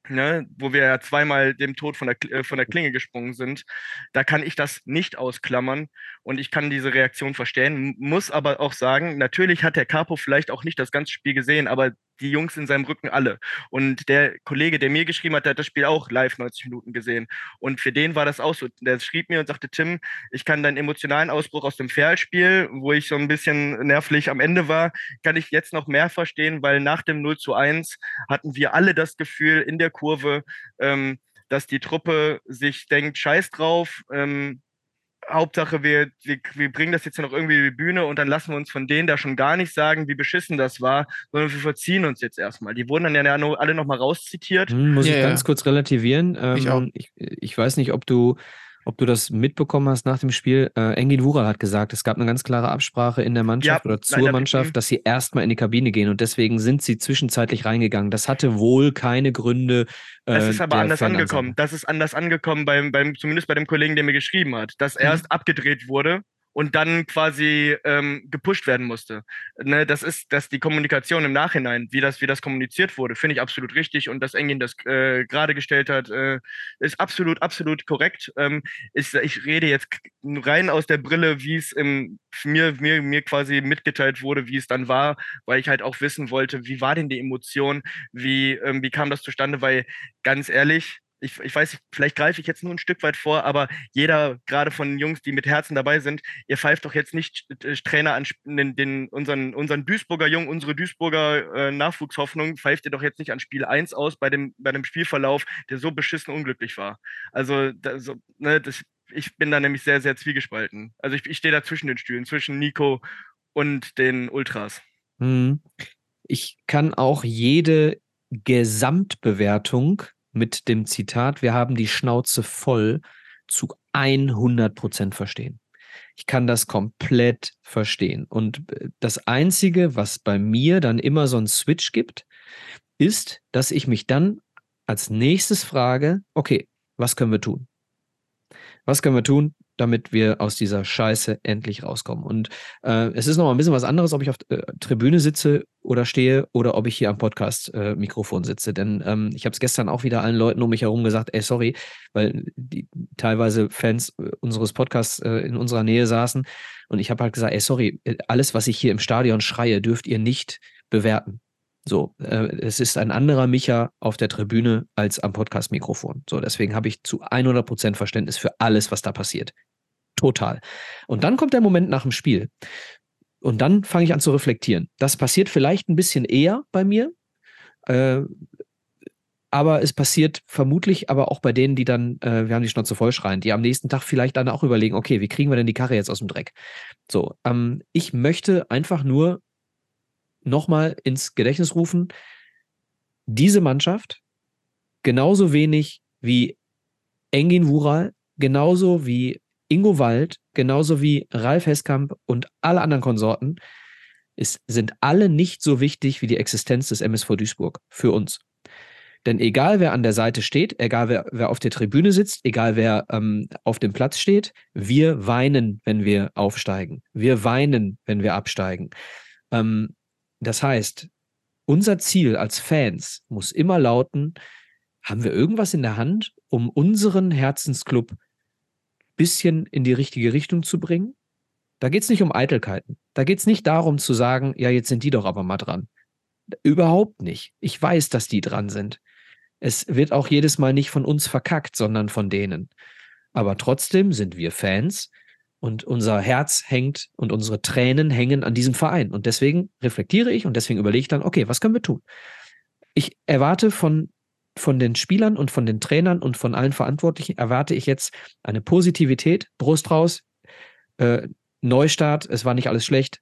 ne, wo wir ja zweimal dem Tod von der, äh, von der Klinge gesprungen sind, da kann ich das nicht ausklammern und ich kann diese Reaktion verstehen, muss aber auch sagen, natürlich hat der Capo vielleicht auch nicht das ganze Spiel gesehen, aber die Jungs in seinem Rücken alle. Und der Kollege, der mir geschrieben hat, der hat das Spiel auch live 90 Minuten gesehen. Und für den war das auch so. Der schrieb mir und sagte, Tim, ich kann deinen emotionalen Ausbruch aus dem Ferl-Spiel, wo ich so ein bisschen nervlich am Ende war, kann ich jetzt noch mehr verstehen, weil nach dem 0 zu 1 hatten wir alle das Gefühl in der Kurve, ähm, dass die Truppe sich denkt, scheiß drauf, ähm, Hauptsache, wir, wir, wir bringen das jetzt noch irgendwie in die Bühne und dann lassen wir uns von denen da schon gar nicht sagen, wie beschissen das war, sondern wir verziehen uns jetzt erstmal. Die wurden dann ja alle nochmal rauszitiert. Hm, muss ja, ich ja. ganz kurz relativieren. Ähm, ich, auch. Ich, ich weiß nicht, ob du ob du das mitbekommen hast nach dem Spiel. Äh, Engin Wural hat gesagt, es gab eine ganz klare Absprache in der Mannschaft ja, oder zur Mannschaft, dass sie erstmal in die Kabine gehen und deswegen sind sie zwischenzeitlich reingegangen. Das hatte wohl keine Gründe. Äh, das ist aber anders angekommen. Das ist anders angekommen, beim, beim, zumindest bei dem Kollegen, der mir geschrieben hat, dass mhm. erst abgedreht wurde und dann quasi ähm, gepusht werden musste. Ne, das ist, dass die Kommunikation im Nachhinein, wie das, wie das kommuniziert wurde, finde ich absolut richtig und dass Engin das äh, gerade gestellt hat, äh, ist absolut, absolut korrekt. Ähm, ist, ich rede jetzt rein aus der Brille, wie es im, mir, mir, mir quasi mitgeteilt wurde, wie es dann war, weil ich halt auch wissen wollte, wie war denn die Emotion, wie, ähm, wie kam das zustande, weil ganz ehrlich, ich, ich weiß, vielleicht greife ich jetzt nur ein Stück weit vor, aber jeder, gerade von den Jungs, die mit Herzen dabei sind, ihr pfeift doch jetzt nicht äh, Trainer an den, den, unseren, unseren Duisburger Jungen, unsere Duisburger äh, Nachwuchshoffnung, pfeift ihr doch jetzt nicht an Spiel 1 aus bei dem, bei dem Spielverlauf, der so beschissen unglücklich war. Also, da, so, ne, das, ich bin da nämlich sehr, sehr zwiegespalten. Also ich, ich stehe da zwischen den Stühlen, zwischen Nico und den Ultras. Hm. Ich kann auch jede Gesamtbewertung mit dem Zitat, wir haben die Schnauze voll, zu 100 Prozent verstehen. Ich kann das komplett verstehen. Und äh, das Einzige, was bei mir dann immer so einen Switch gibt, ist, dass ich mich dann als nächstes frage, okay, was können wir tun? Was können wir tun? Damit wir aus dieser Scheiße endlich rauskommen. Und äh, es ist noch mal ein bisschen was anderes, ob ich auf äh, Tribüne sitze oder stehe oder ob ich hier am Podcast-Mikrofon äh, sitze. Denn ähm, ich habe es gestern auch wieder allen Leuten um mich herum gesagt, ey, sorry, weil die teilweise Fans äh, unseres Podcasts äh, in unserer Nähe saßen. Und ich habe halt gesagt, ey, sorry, äh, alles, was ich hier im Stadion schreie, dürft ihr nicht bewerten. So, äh, es ist ein anderer Micha auf der Tribüne als am Podcast-Mikrofon. So, deswegen habe ich zu 100% Verständnis für alles, was da passiert. Total. Und dann kommt der Moment nach dem Spiel. Und dann fange ich an zu reflektieren. Das passiert vielleicht ein bisschen eher bei mir, äh, aber es passiert vermutlich aber auch bei denen, die dann, äh, wir haben die Schnauze voll schreien, die am nächsten Tag vielleicht dann auch überlegen, okay, wie kriegen wir denn die Karre jetzt aus dem Dreck? So, ähm, ich möchte einfach nur nochmal ins Gedächtnis rufen, diese Mannschaft genauso wenig wie Engin Wural, genauso wie Ingo Wald, genauso wie Ralf Heskamp und alle anderen Konsorten, ist, sind alle nicht so wichtig wie die Existenz des MSV Duisburg für uns. Denn egal wer an der Seite steht, egal wer, wer auf der Tribüne sitzt, egal wer ähm, auf dem Platz steht, wir weinen, wenn wir aufsteigen. Wir weinen, wenn wir absteigen. Ähm, das heißt, unser Ziel als Fans muss immer lauten, haben wir irgendwas in der Hand, um unseren Herzensclub bisschen in die richtige Richtung zu bringen? Da geht es nicht um Eitelkeiten. Da geht es nicht darum zu sagen, ja, jetzt sind die doch aber mal dran. Überhaupt nicht. Ich weiß, dass die dran sind. Es wird auch jedes Mal nicht von uns verkackt, sondern von denen. Aber trotzdem sind wir Fans und unser Herz hängt und unsere Tränen hängen an diesem Verein. Und deswegen reflektiere ich und deswegen überlege ich dann, okay, was können wir tun? Ich erwarte von, von den Spielern und von den Trainern und von allen Verantwortlichen, erwarte ich jetzt eine Positivität, Brust raus, äh, Neustart, es war nicht alles schlecht,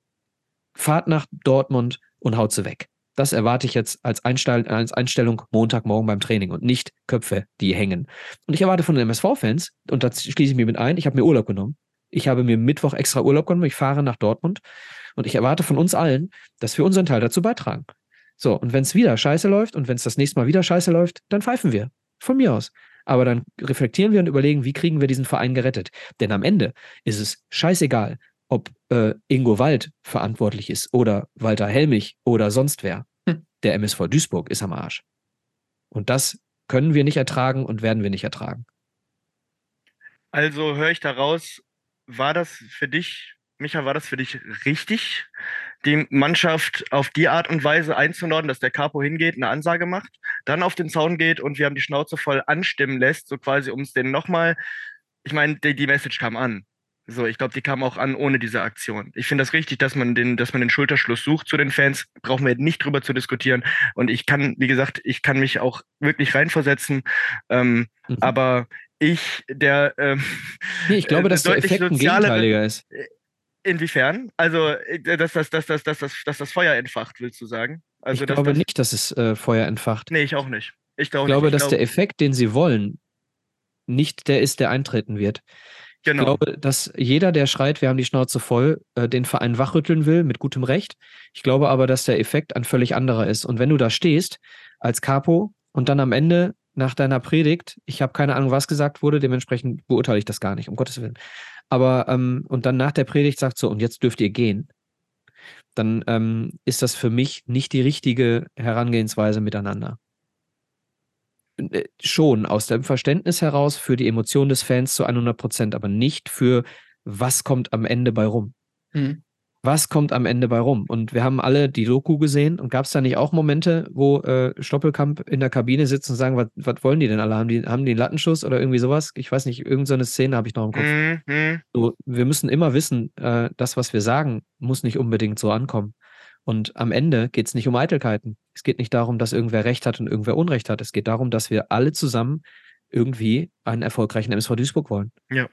Fahrt nach Dortmund und haut sie weg. Das erwarte ich jetzt als, Einstell als Einstellung Montagmorgen beim Training und nicht Köpfe, die hängen. Und ich erwarte von den MSV-Fans, und da schließe ich mich mit ein, ich habe mir Urlaub genommen. Ich habe mir Mittwoch extra Urlaub genommen, ich fahre nach Dortmund und ich erwarte von uns allen, dass wir unseren Teil dazu beitragen. So, und wenn es wieder scheiße läuft und wenn es das nächste Mal wieder scheiße läuft, dann pfeifen wir. Von mir aus. Aber dann reflektieren wir und überlegen, wie kriegen wir diesen Verein gerettet. Denn am Ende ist es scheißegal, ob äh, Ingo Wald verantwortlich ist oder Walter Helmich oder sonst wer. Hm. Der MSV Duisburg ist am Arsch. Und das können wir nicht ertragen und werden wir nicht ertragen. Also höre ich daraus, war das für dich, Micha, war das für dich richtig, die Mannschaft auf die Art und Weise einzunordnen, dass der Capo hingeht, eine Ansage macht, dann auf den Zaun geht und wir haben die Schnauze voll anstimmen lässt, so quasi, um es denen nochmal, ich meine, die, die Message kam an. So, ich glaube, die kam auch an ohne diese Aktion. Ich finde das richtig, dass man den, dass man den Schulterschluss sucht zu den Fans. Brauchen wir nicht drüber zu diskutieren. Und ich kann, wie gesagt, ich kann mich auch wirklich reinversetzen. Ähm, mhm. Aber ich, der ähm, nee, ich glaube, dass der Effekt ein gegenteiliger ist. Äh, inwiefern? Also, äh, dass das, dass das, dass das, dass das Feuer entfacht, willst du sagen? Also, ich glaube das, nicht, dass es äh, Feuer entfacht. Nee, ich auch nicht. Ich, glaub ich glaube, nicht. dass glaube, der Effekt, den sie wollen, nicht der ist, der eintreten wird. Genau. Ich glaube, dass jeder, der schreit, wir haben die Schnauze voll, äh, den Verein wachrütteln will, mit gutem Recht. Ich glaube aber, dass der Effekt ein völlig anderer ist. Und wenn du da stehst als Capo und dann am Ende nach deiner Predigt, ich habe keine Ahnung, was gesagt wurde, dementsprechend beurteile ich das gar nicht, um Gottes Willen. Aber, ähm, und dann nach der Predigt sagt so, und jetzt dürft ihr gehen, dann ähm, ist das für mich nicht die richtige Herangehensweise miteinander. Äh, schon aus dem Verständnis heraus für die Emotionen des Fans zu 100 Prozent, aber nicht für was kommt am Ende bei rum. Mhm. Was kommt am Ende bei rum? Und wir haben alle die Doku gesehen und gab es da nicht auch Momente, wo äh, Stoppelkamp in der Kabine sitzt und sagen, was wollen die denn alle? Haben die, haben die einen Lattenschuss oder irgendwie sowas? Ich weiß nicht, irgendeine so Szene habe ich noch im Kopf. Mhm. So, wir müssen immer wissen, äh, das, was wir sagen, muss nicht unbedingt so ankommen. Und am Ende geht es nicht um Eitelkeiten. Es geht nicht darum, dass irgendwer Recht hat und irgendwer Unrecht hat. Es geht darum, dass wir alle zusammen irgendwie einen erfolgreichen MSV Duisburg wollen. Ja,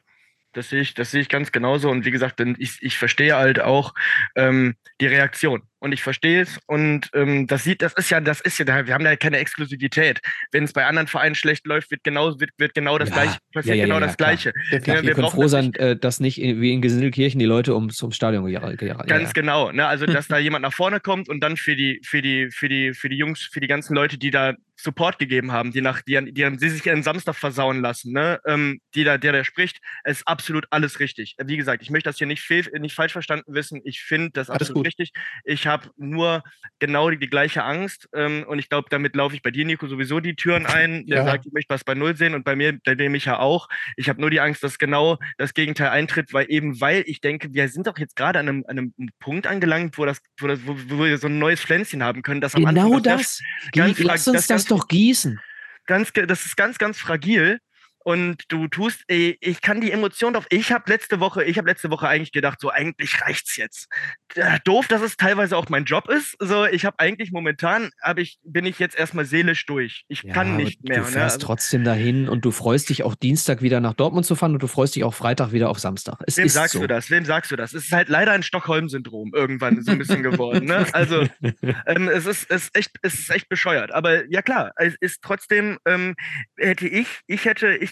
das sehe ich, das sehe ich ganz genauso. Und wie gesagt, ich, ich verstehe halt auch ähm, die Reaktion. Und ich verstehe es. Und ähm, das sieht, das ist ja, das ist ja, wir haben da keine Exklusivität. Wenn es bei anderen Vereinen schlecht läuft, wird genau, wird, wird genau das ja, gleiche, passiert ja, ja, genau das Gleiche. Ja, wir, wir können froh sein, äh, dass nicht wie in Gesindelkirchen die Leute ums, ums Stadion gejagt Ganz genau. Ne? Also, dass da jemand nach vorne kommt und dann für die, für die, für die, für die Jungs, für die ganzen Leute, die da Support gegeben haben, die nach, die, die, die sich ihren Samstag versauen lassen, ne? Ähm, die da, der, der spricht, ist absolut alles richtig. Wie gesagt, ich möchte das hier nicht, fehl, nicht falsch verstanden wissen. Ich finde das alles absolut gut. richtig. Ich habe nur genau die, die gleiche Angst ähm, und ich glaube, damit laufe ich bei dir, Nico, sowieso die Türen ein. Der ja. sagt, ich möchte was bei Null sehen und bei mir, bei dem ich ja auch. Ich habe nur die Angst, dass genau das Gegenteil eintritt, weil eben, weil ich denke, wir sind doch jetzt gerade an einem, an einem Punkt angelangt, wo das, wo das, wo, wo wir so ein neues Pflänzchen haben können, das am genau das. Ganz, Lass uns das, das doch gießen. Ganz, das ist ganz, ganz fragil und du tust, ey, ich kann die Emotionen auf. Ich habe letzte Woche, ich habe letzte Woche eigentlich gedacht, so eigentlich reicht's jetzt. Äh, doof, dass es teilweise auch mein Job ist. So, ich habe eigentlich momentan, aber ich bin ich jetzt erstmal seelisch durch. Ich ja, kann nicht mehr. Du ne? fährst ne? trotzdem dahin und du freust dich auch Dienstag wieder nach Dortmund zu fahren und du freust dich auch Freitag wieder auf Samstag. Es Wem sagst so. du das? Wem sagst du das? Es ist halt leider ein Stockholm-Syndrom irgendwann so ein bisschen geworden. Ne? Also ähm, es ist, es ist echt, es ist echt bescheuert. Aber ja klar, es ist trotzdem ähm, hätte ich, ich hätte, ich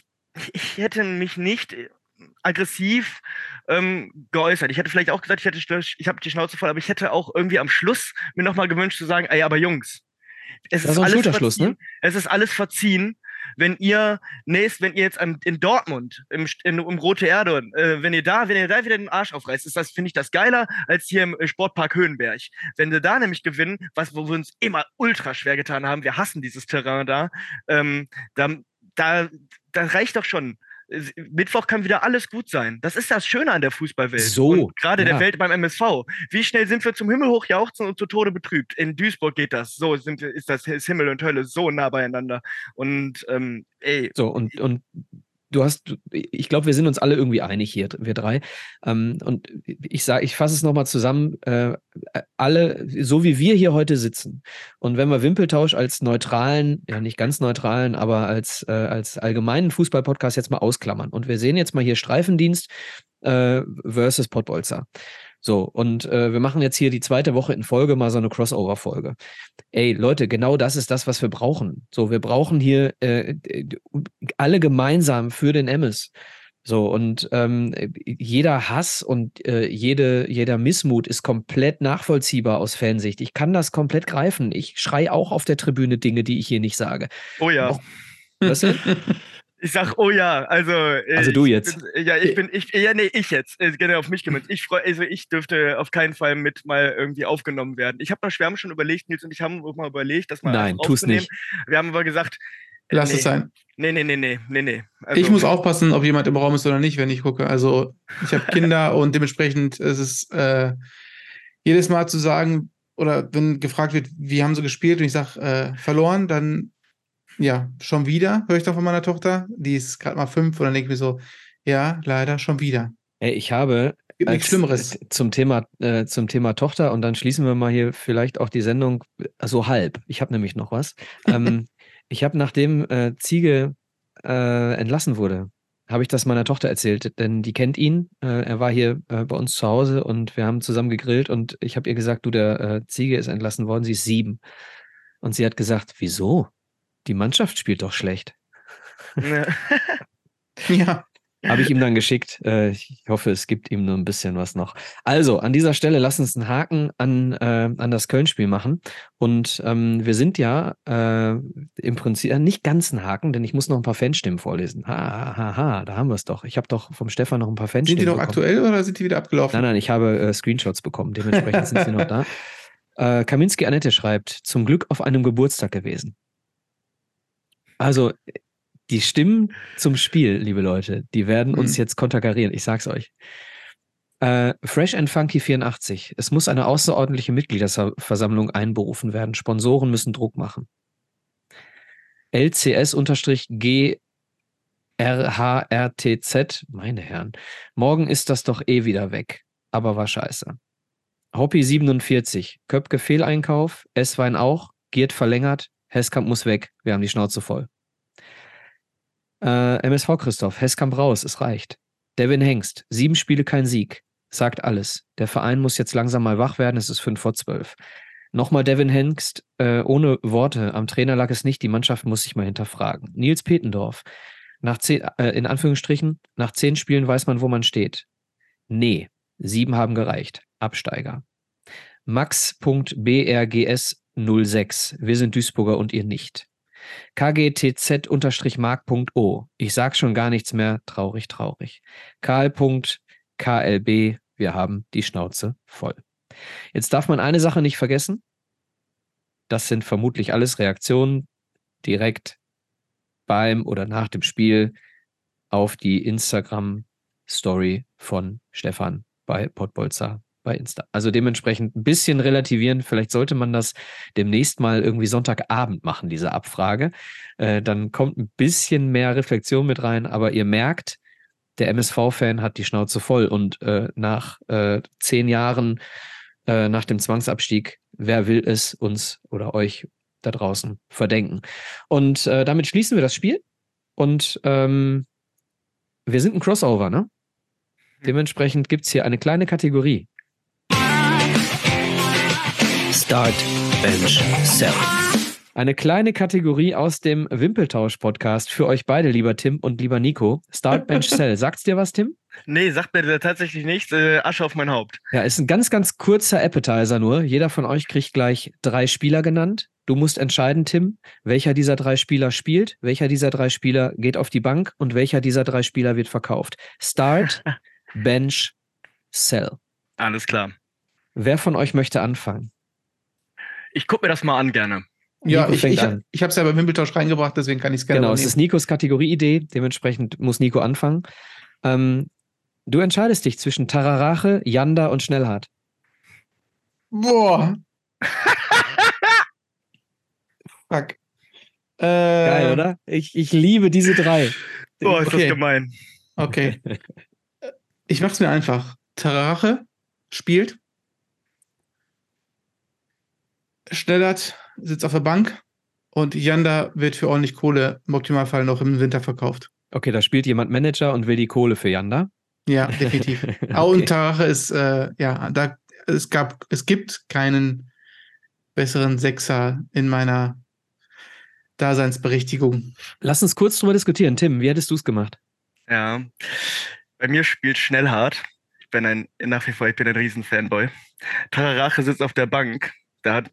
ich hätte mich nicht aggressiv ähm, geäußert. Ich hätte vielleicht auch gesagt, ich hätte ich habe die Schnauze voll, aber ich hätte auch irgendwie am Schluss mir nochmal gewünscht zu sagen, ey, aber Jungs, es ist, ist alles ne? verziehen. Ne? Es ist alles verziehen wenn ihr nächst, wenn ihr jetzt in Dortmund, im, in, im Rote Erde, äh, wenn ihr da, wenn ihr da wieder den Arsch aufreißt, ist das, finde ich das geiler als hier im äh, Sportpark Höhenberg. Wenn wir da nämlich gewinnen, was, wo wir uns immer ultra schwer getan haben, wir hassen dieses Terrain da, ähm, da, da, da reicht doch schon Mittwoch kann wieder alles gut sein. Das ist das Schöne an der Fußballwelt. So. Gerade ja. der Welt beim MSV. Wie schnell sind wir zum Himmel hochjauchzen und zu Tode betrübt? In Duisburg geht das. So sind, ist das ist Himmel und Hölle so nah beieinander. Und ähm, ey. So, und, und du hast, ich glaube, wir sind uns alle irgendwie einig hier, wir drei. Ähm, und ich sage, ich fasse es nochmal zusammen, äh, alle, so wie wir hier heute sitzen. Und wenn wir Wimpeltausch als neutralen, ja nicht ganz neutralen, aber als, äh, als allgemeinen Fußballpodcast jetzt mal ausklammern. Und wir sehen jetzt mal hier Streifendienst äh, versus Pottbolzer. So, und äh, wir machen jetzt hier die zweite Woche in Folge mal so eine Crossover-Folge. Ey, Leute, genau das ist das, was wir brauchen. So, wir brauchen hier äh, alle gemeinsam für den Emmes. So, und ähm, jeder Hass und äh, jede, jeder Missmut ist komplett nachvollziehbar aus Fansicht. Ich kann das komplett greifen. Ich schrei auch auf der Tribüne Dinge, die ich hier nicht sage. Oh ja. Auch, was denn? Ich sag, oh ja, also. Also du jetzt. Bin, ja, ich bin, ich, ja, nee, ich jetzt. Genau, auf mich gemünzt. Ich freue, also ich dürfte auf keinen Fall mit mal irgendwie aufgenommen werden. Ich habe noch, wir haben schon überlegt, Nils und ich haben mal überlegt, das mal Nein, tu's nicht. Wir haben aber gesagt. Lass nee, es sein. Nee, nee, nee, nee, nee, nee. Also, ich muss aufpassen, ob jemand im Raum ist oder nicht, wenn ich gucke. Also ich habe Kinder und dementsprechend ist es äh, jedes Mal zu sagen, oder wenn gefragt wird, wie haben sie gespielt und ich sage, äh, verloren, dann ja, schon wieder, höre ich doch von meiner Tochter. Die ist gerade mal fünf und dann denke ich mir so, ja, leider schon wieder. Ey, ich habe Gibt nichts Schlimmeres. Zum Thema, äh, zum Thema Tochter und dann schließen wir mal hier vielleicht auch die Sendung so also halb. Ich habe nämlich noch was. ähm, ich habe nachdem äh, Ziege äh, entlassen wurde, habe ich das meiner Tochter erzählt, denn die kennt ihn. Äh, er war hier äh, bei uns zu Hause und wir haben zusammen gegrillt und ich habe ihr gesagt, du, der äh, Ziege ist entlassen worden, sie ist sieben. Und sie hat gesagt, wieso? Die Mannschaft spielt doch schlecht. ja. Habe ich ihm dann geschickt. Äh, ich hoffe, es gibt ihm nur ein bisschen was noch. Also, an dieser Stelle lass uns einen Haken an, äh, an das Köln-Spiel machen. Und ähm, wir sind ja äh, im Prinzip äh, nicht ganz ein Haken, denn ich muss noch ein paar Fanstimmen vorlesen. Ha, ha, ha, ha da haben wir es doch. Ich habe doch vom Stefan noch ein paar Fanstimmen. Sind die noch bekommen. aktuell oder sind die wieder abgelaufen? Nein, nein, ich habe äh, Screenshots bekommen. Dementsprechend sind sie noch da. Äh, Kaminski Annette schreibt: Zum Glück auf einem Geburtstag gewesen. Also, die Stimmen zum Spiel, liebe Leute, die werden uns mhm. jetzt konterkarieren. Ich sag's euch. Äh, Fresh and Funky 84. Es muss eine außerordentliche Mitgliederversammlung einberufen werden. Sponsoren müssen Druck machen. LCS-GRHRTZ. Meine Herren. Morgen ist das doch eh wieder weg. Aber war scheiße. Hoppy 47. Köpke Fehleinkauf. S-Wein auch. Giert verlängert. Hesskamp muss weg. Wir haben die Schnauze voll. Äh, MSV Christoph, Hesskamp raus, es reicht. Devin Hengst, sieben Spiele kein Sieg. Sagt alles. Der Verein muss jetzt langsam mal wach werden, es ist fünf vor zwölf. Nochmal Devin Hengst, äh, ohne Worte. Am Trainer lag es nicht, die Mannschaft muss sich mal hinterfragen. Nils Petendorf, nach zehn, äh, in Anführungsstrichen, nach zehn Spielen weiß man, wo man steht. Nee, sieben haben gereicht. Absteiger. Max.brgs 06. Wir sind Duisburger und ihr nicht. KGTZ-mark.o. Ich sag schon gar nichts mehr. Traurig, traurig. Karl.klb. Wir haben die Schnauze voll. Jetzt darf man eine Sache nicht vergessen. Das sind vermutlich alles Reaktionen direkt beim oder nach dem Spiel auf die Instagram-Story von Stefan bei Pottbolzer bei Insta. Also dementsprechend ein bisschen relativieren. Vielleicht sollte man das demnächst mal irgendwie Sonntagabend machen, diese Abfrage. Äh, dann kommt ein bisschen mehr Reflexion mit rein, aber ihr merkt, der MSV-Fan hat die Schnauze voll und äh, nach äh, zehn Jahren äh, nach dem Zwangsabstieg, wer will es uns oder euch da draußen verdenken? Und äh, damit schließen wir das Spiel und ähm, wir sind ein Crossover, ne? Dementsprechend gibt es hier eine kleine Kategorie. Start, Bench, Sell. Eine kleine Kategorie aus dem Wimpeltausch-Podcast für euch beide, lieber Tim und lieber Nico. Start, Bench, Sell. Sagt's dir was, Tim? Nee, sagt mir tatsächlich nichts. Äh, Asche auf mein Haupt. Ja, ist ein ganz, ganz kurzer Appetizer nur. Jeder von euch kriegt gleich drei Spieler genannt. Du musst entscheiden, Tim, welcher dieser drei Spieler spielt, welcher dieser drei Spieler geht auf die Bank und welcher dieser drei Spieler wird verkauft. Start, Bench, Sell. Alles klar. Wer von euch möchte anfangen? Ich gucke mir das mal an gerne. Ja, Nico ich, ich, an. ich habe es ja beim Wimbeltausch reingebracht, deswegen kann ich es gerne Genau, es übernehmen. ist Nikos Kategorieidee, dementsprechend muss Nico anfangen. Ähm, du entscheidest dich zwischen Tararache, Yanda und Schnellhardt. Boah. Fuck. Äh, Geil, oder? Ich, ich liebe diese drei. Boah, ist Okay. das gemein. Okay. Ich mach's mir einfach. Tararache spielt. Schnellert sitzt auf der Bank und Yanda wird für ordentlich Kohle im Optimalfall noch im Winter verkauft. Okay, da spielt jemand Manager und will die Kohle für Yanda. Ja, definitiv. Okay. Und Tararache ist, äh, ja, da, es gab, es gibt keinen besseren Sechser in meiner Daseinsberechtigung. Lass uns kurz drüber diskutieren. Tim, wie hättest du es gemacht? Ja. Bei mir spielt Schnellhart. Ich bin ein, nach wie vor, ich bin ein Riesenfanboy. Tararache sitzt auf der Bank. Da hat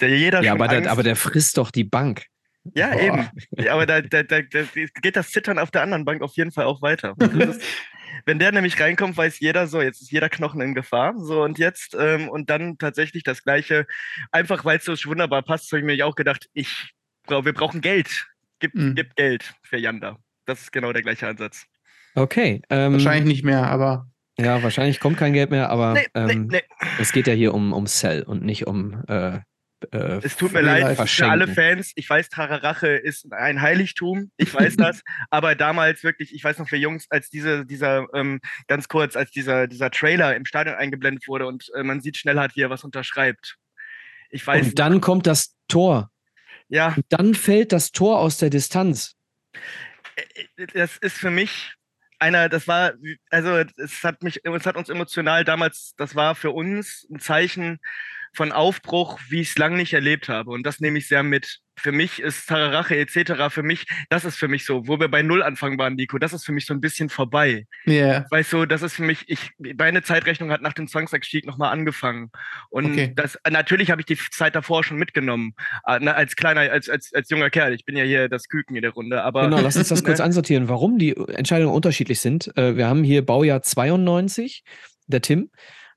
der jeder Ja, aber der, aber der frisst doch die Bank. Ja, Boah. eben. Ja, aber da, da, da, da geht das Zittern auf der anderen Bank auf jeden Fall auch weiter. Ist, wenn der nämlich reinkommt, weiß jeder so, jetzt ist jeder Knochen in Gefahr. So und jetzt ähm, und dann tatsächlich das Gleiche. Einfach weil es so wunderbar passt, habe ich mir auch gedacht, ich wir brauchen Geld. Gib, Mhm. gib Geld für Yanda. Das ist genau der gleiche Ansatz. Okay. Ähm, Wahrscheinlich nicht mehr, aber Ja, wahrscheinlich kommt kein Geld mehr, aber Nee, nee, ähm, nee. es geht ja hier um, um Sell und nicht um äh, äh, Es tut mir leid für alle Fans. Ich weiß, Tararache ist ein Heiligtum. Ich weiß das. aber damals wirklich, ich weiß noch für Jungs, als diese, dieser, ähm, ganz kurz, als dieser, dieser Trailer im Stadion eingeblendet wurde und äh, man sieht schnell hat, wie er was unterschreibt. Ich weiß, Und dann kommt das Tor. ja, Und dann fällt das Tor aus der Distanz. äh, das ist für mich einer, das war, also es hat mich, es hat uns emotional damals, das war für uns ein Zeichen von Aufbruch, wie ich es lange nicht erlebt habe. Und das nehme ich sehr mit. Für mich ist Tararache etc. für mich, das ist für mich so, wo wir bei Null anfangen waren, Nico, das ist für mich so ein bisschen vorbei. ja. Weißt du, das ist für mich, ich, meine Zeitrechnung hat nach dem Zwangsabstieg nochmal angefangen. Und Okay. das, natürlich habe ich die Zeit davor schon mitgenommen, na, als kleiner, als, als, als junger Kerl. Ich bin ja hier das Küken in der Runde, aber. Genau, lass uns das kurz ansortieren, warum die Entscheidungen unterschiedlich sind. Äh, wir haben hier Baujahr 92, der Tim.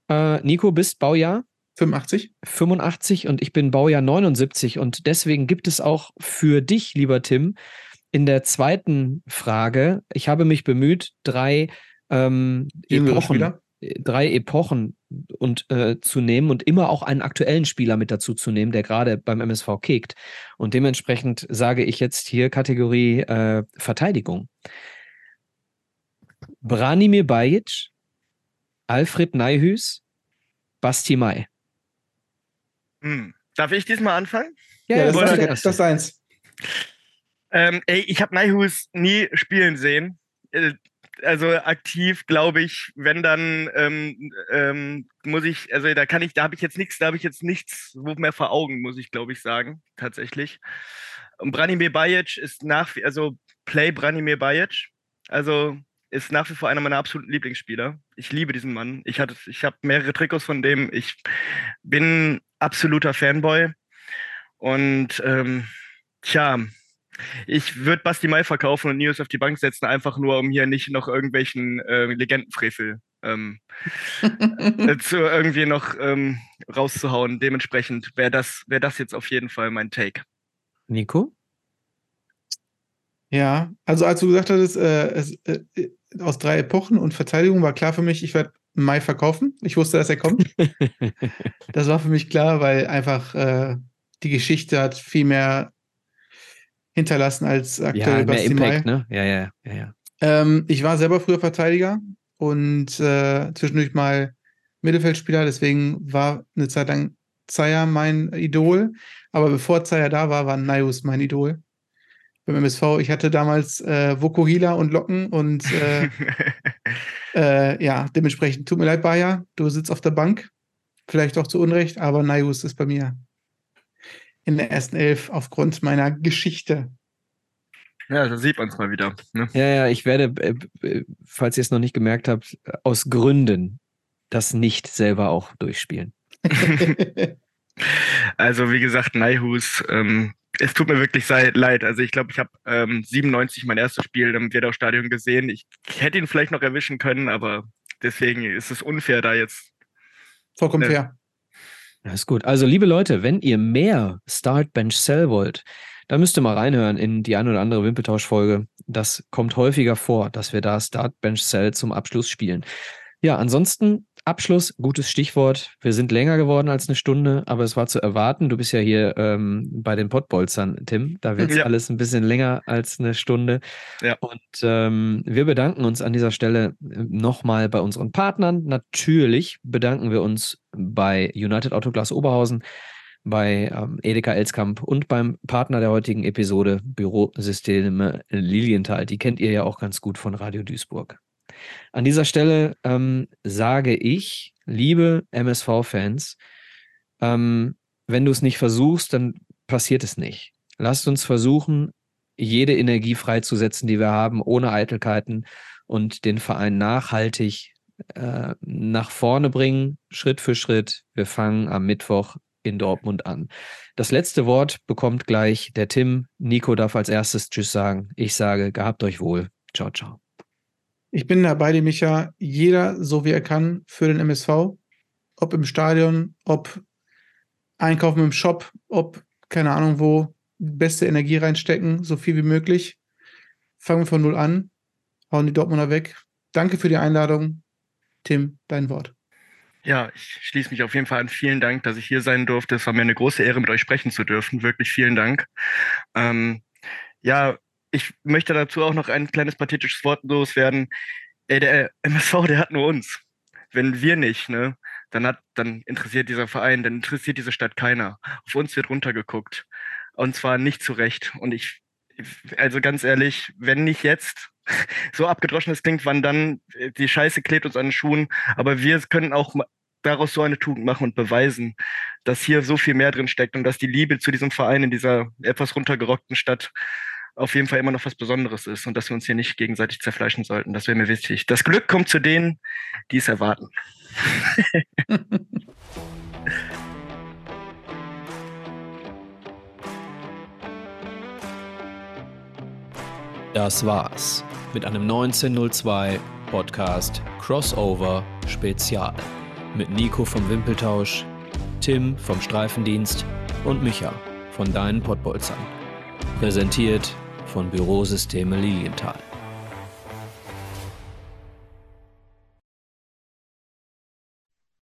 Äh, Nico, bist Baujahr 85? 85 und ich bin Baujahr 79 und deswegen gibt es auch für dich, lieber Tim, in der zweiten Frage, ich habe mich bemüht, drei ähm, Epochen, Spieler? drei Epochen und äh, zu nehmen und immer auch einen aktuellen Spieler mit dazu zu nehmen, der gerade beim MSV kickt. Und dementsprechend sage ich jetzt hier Kategorie äh, Verteidigung. Branimir Bajic, Alfred Neihüs, Basti Mai. Hm. Darf ich diesmal anfangen? Ja, das, wollte ist, ich das ist eins. Ähm, ey, ich habe Naihus nie spielen sehen. Äh, Also aktiv, glaube ich, wenn dann ähm, ähm, muss ich, also da kann ich, da habe ich jetzt nichts, da habe ich jetzt nichts wo mehr vor Augen, muss ich glaube ich sagen, tatsächlich. Und Branimir Bajic ist nach, wie- also Play Branimir Bajic, also ist nach wie vor einer meiner absoluten Lieblingsspieler. Ich liebe diesen Mann. Ich hatte, ich habe mehrere Trikots von dem. Ich bin absoluter Fanboy und ähm, tja, ich würde Basti Mai verkaufen und Nios auf die Bank setzen, einfach nur, um hier nicht noch irgendwelchen äh, Legendenfrevel ähm, äh, zu irgendwie noch ähm, rauszuhauen. Dementsprechend wäre das, wär das jetzt auf jeden Fall mein Take. Nico? Ja, also als du gesagt hattest, äh, es, äh, aus drei Epochen und Verteidigung war klar für mich, ich werde Mai verkaufen. Ich wusste, dass er kommt. das war für mich klar, weil einfach äh, die Geschichte hat viel mehr hinterlassen als aktuell ja, mehr Basti Mai. Impact, ne? Ja, ja, ja, ja. Ähm, ich war selber früher Verteidiger und äh, zwischendurch mal Mittelfeldspieler, deswegen war eine Zeit lang Zayer mein Idol. Aber bevor Zayer da war, war Naius mein Idol. Beim MSV, ich hatte damals äh, Vokuhila und Locken und äh, äh, ja, dementsprechend tut mir leid, Bayer, du sitzt auf der Bank. Vielleicht auch zu Unrecht, aber Naius ist bei mir in der ersten Elf aufgrund meiner Geschichte. Ja, da sieht man es mal wieder. Ne? Ja, ja, ich werde, äh, äh, falls ihr es noch nicht gemerkt habt, aus Gründen das nicht selber auch durchspielen. also wie gesagt, Neihus, ähm, es tut mir wirklich leid. Also ich glaube, ich habe ähm, 97 mein erstes Spiel im Wedau-Stadion gesehen. Ich, hätte ihn vielleicht noch erwischen können, aber deswegen ist es unfair, da jetzt. Vollkommen ne. fair. Das ist gut. Also, liebe Leute, wenn ihr mehr Start Bench Sell wollt, dann müsst ihr mal reinhören in die eine oder andere Wimpeltausch-Folge. Das kommt häufiger vor, dass wir da Start Bench Sell zum Abschluss spielen. Ja, ansonsten Abschluss, gutes Stichwort. Wir sind länger geworden als eine Stunde, aber es war zu erwarten. Du bist ja hier ähm, bei den Pottbolzern, Tim. Da wird ja. alles ein bisschen länger als eine Stunde. Ja. Und ähm, wir bedanken uns an dieser Stelle äh, nochmal bei unseren Partnern. Natürlich bedanken wir uns bei United Autoglas Oberhausen, bei ähm, Edeka Elskamp und beim Partner der heutigen Episode Bürosysteme Lilienthal. Die kennt ihr ja auch ganz gut von Radio Duisburg. An dieser Stelle ähm, sage ich, liebe MSV-Fans, ähm, wenn du es nicht versuchst, dann passiert es nicht. Lasst uns versuchen, jede Energie freizusetzen, die wir haben, ohne Eitelkeiten und den Verein nachhaltig äh, nach vorne bringen, Schritt für Schritt. Wir fangen am Mittwoch in Dortmund an. Das letzte Wort bekommt gleich der Tim. Nico darf als erstes Tschüss sagen. Ich sage, gehabt euch wohl. Ciao, ciao. Ich bin da bei dir, Micha. Jeder so wie er kann für den MSV. Ob im Stadion, ob einkaufen im Shop, ob keine Ahnung wo, beste Energie reinstecken, so viel wie möglich. Fangen wir von null an, hauen die Dortmunder weg. Danke für die Einladung. Tim, dein Wort. Ja, ich schließe mich auf jeden Fall an. Vielen Dank, dass ich hier sein durfte. Es war mir eine große Ehre, mit euch sprechen zu dürfen. Wirklich vielen Dank. Ähm, ja, ich möchte dazu auch noch ein kleines pathetisches Wort loswerden. Ey, der MSV, der hat nur uns. Wenn wir nicht, ne, dann hat, dann interessiert dieser Verein, dann interessiert diese Stadt keiner. Auf uns wird runtergeguckt. Und zwar nicht zu Recht. Und ich, also ganz ehrlich, wenn nicht jetzt, so abgedroschen es klingt, wann dann, die Scheiße klebt uns an den Schuhen, aber wir können auch daraus so eine Tugend machen und beweisen, dass hier so viel mehr drin steckt und dass die Liebe zu diesem Verein in dieser etwas runtergerockten Stadt auf jeden Fall immer noch was Besonderes ist und dass wir uns hier nicht gegenseitig zerfleischen sollten. Das wäre mir wichtig. Das Glück kommt zu denen, die es erwarten. Das war's mit einem 1902 Podcast Crossover Spezial mit Nico vom Wimpeltausch, Tim vom Streifendienst und Micha von deinen Pottbolzern. Präsentiert von Bürosysteme Lilienthal.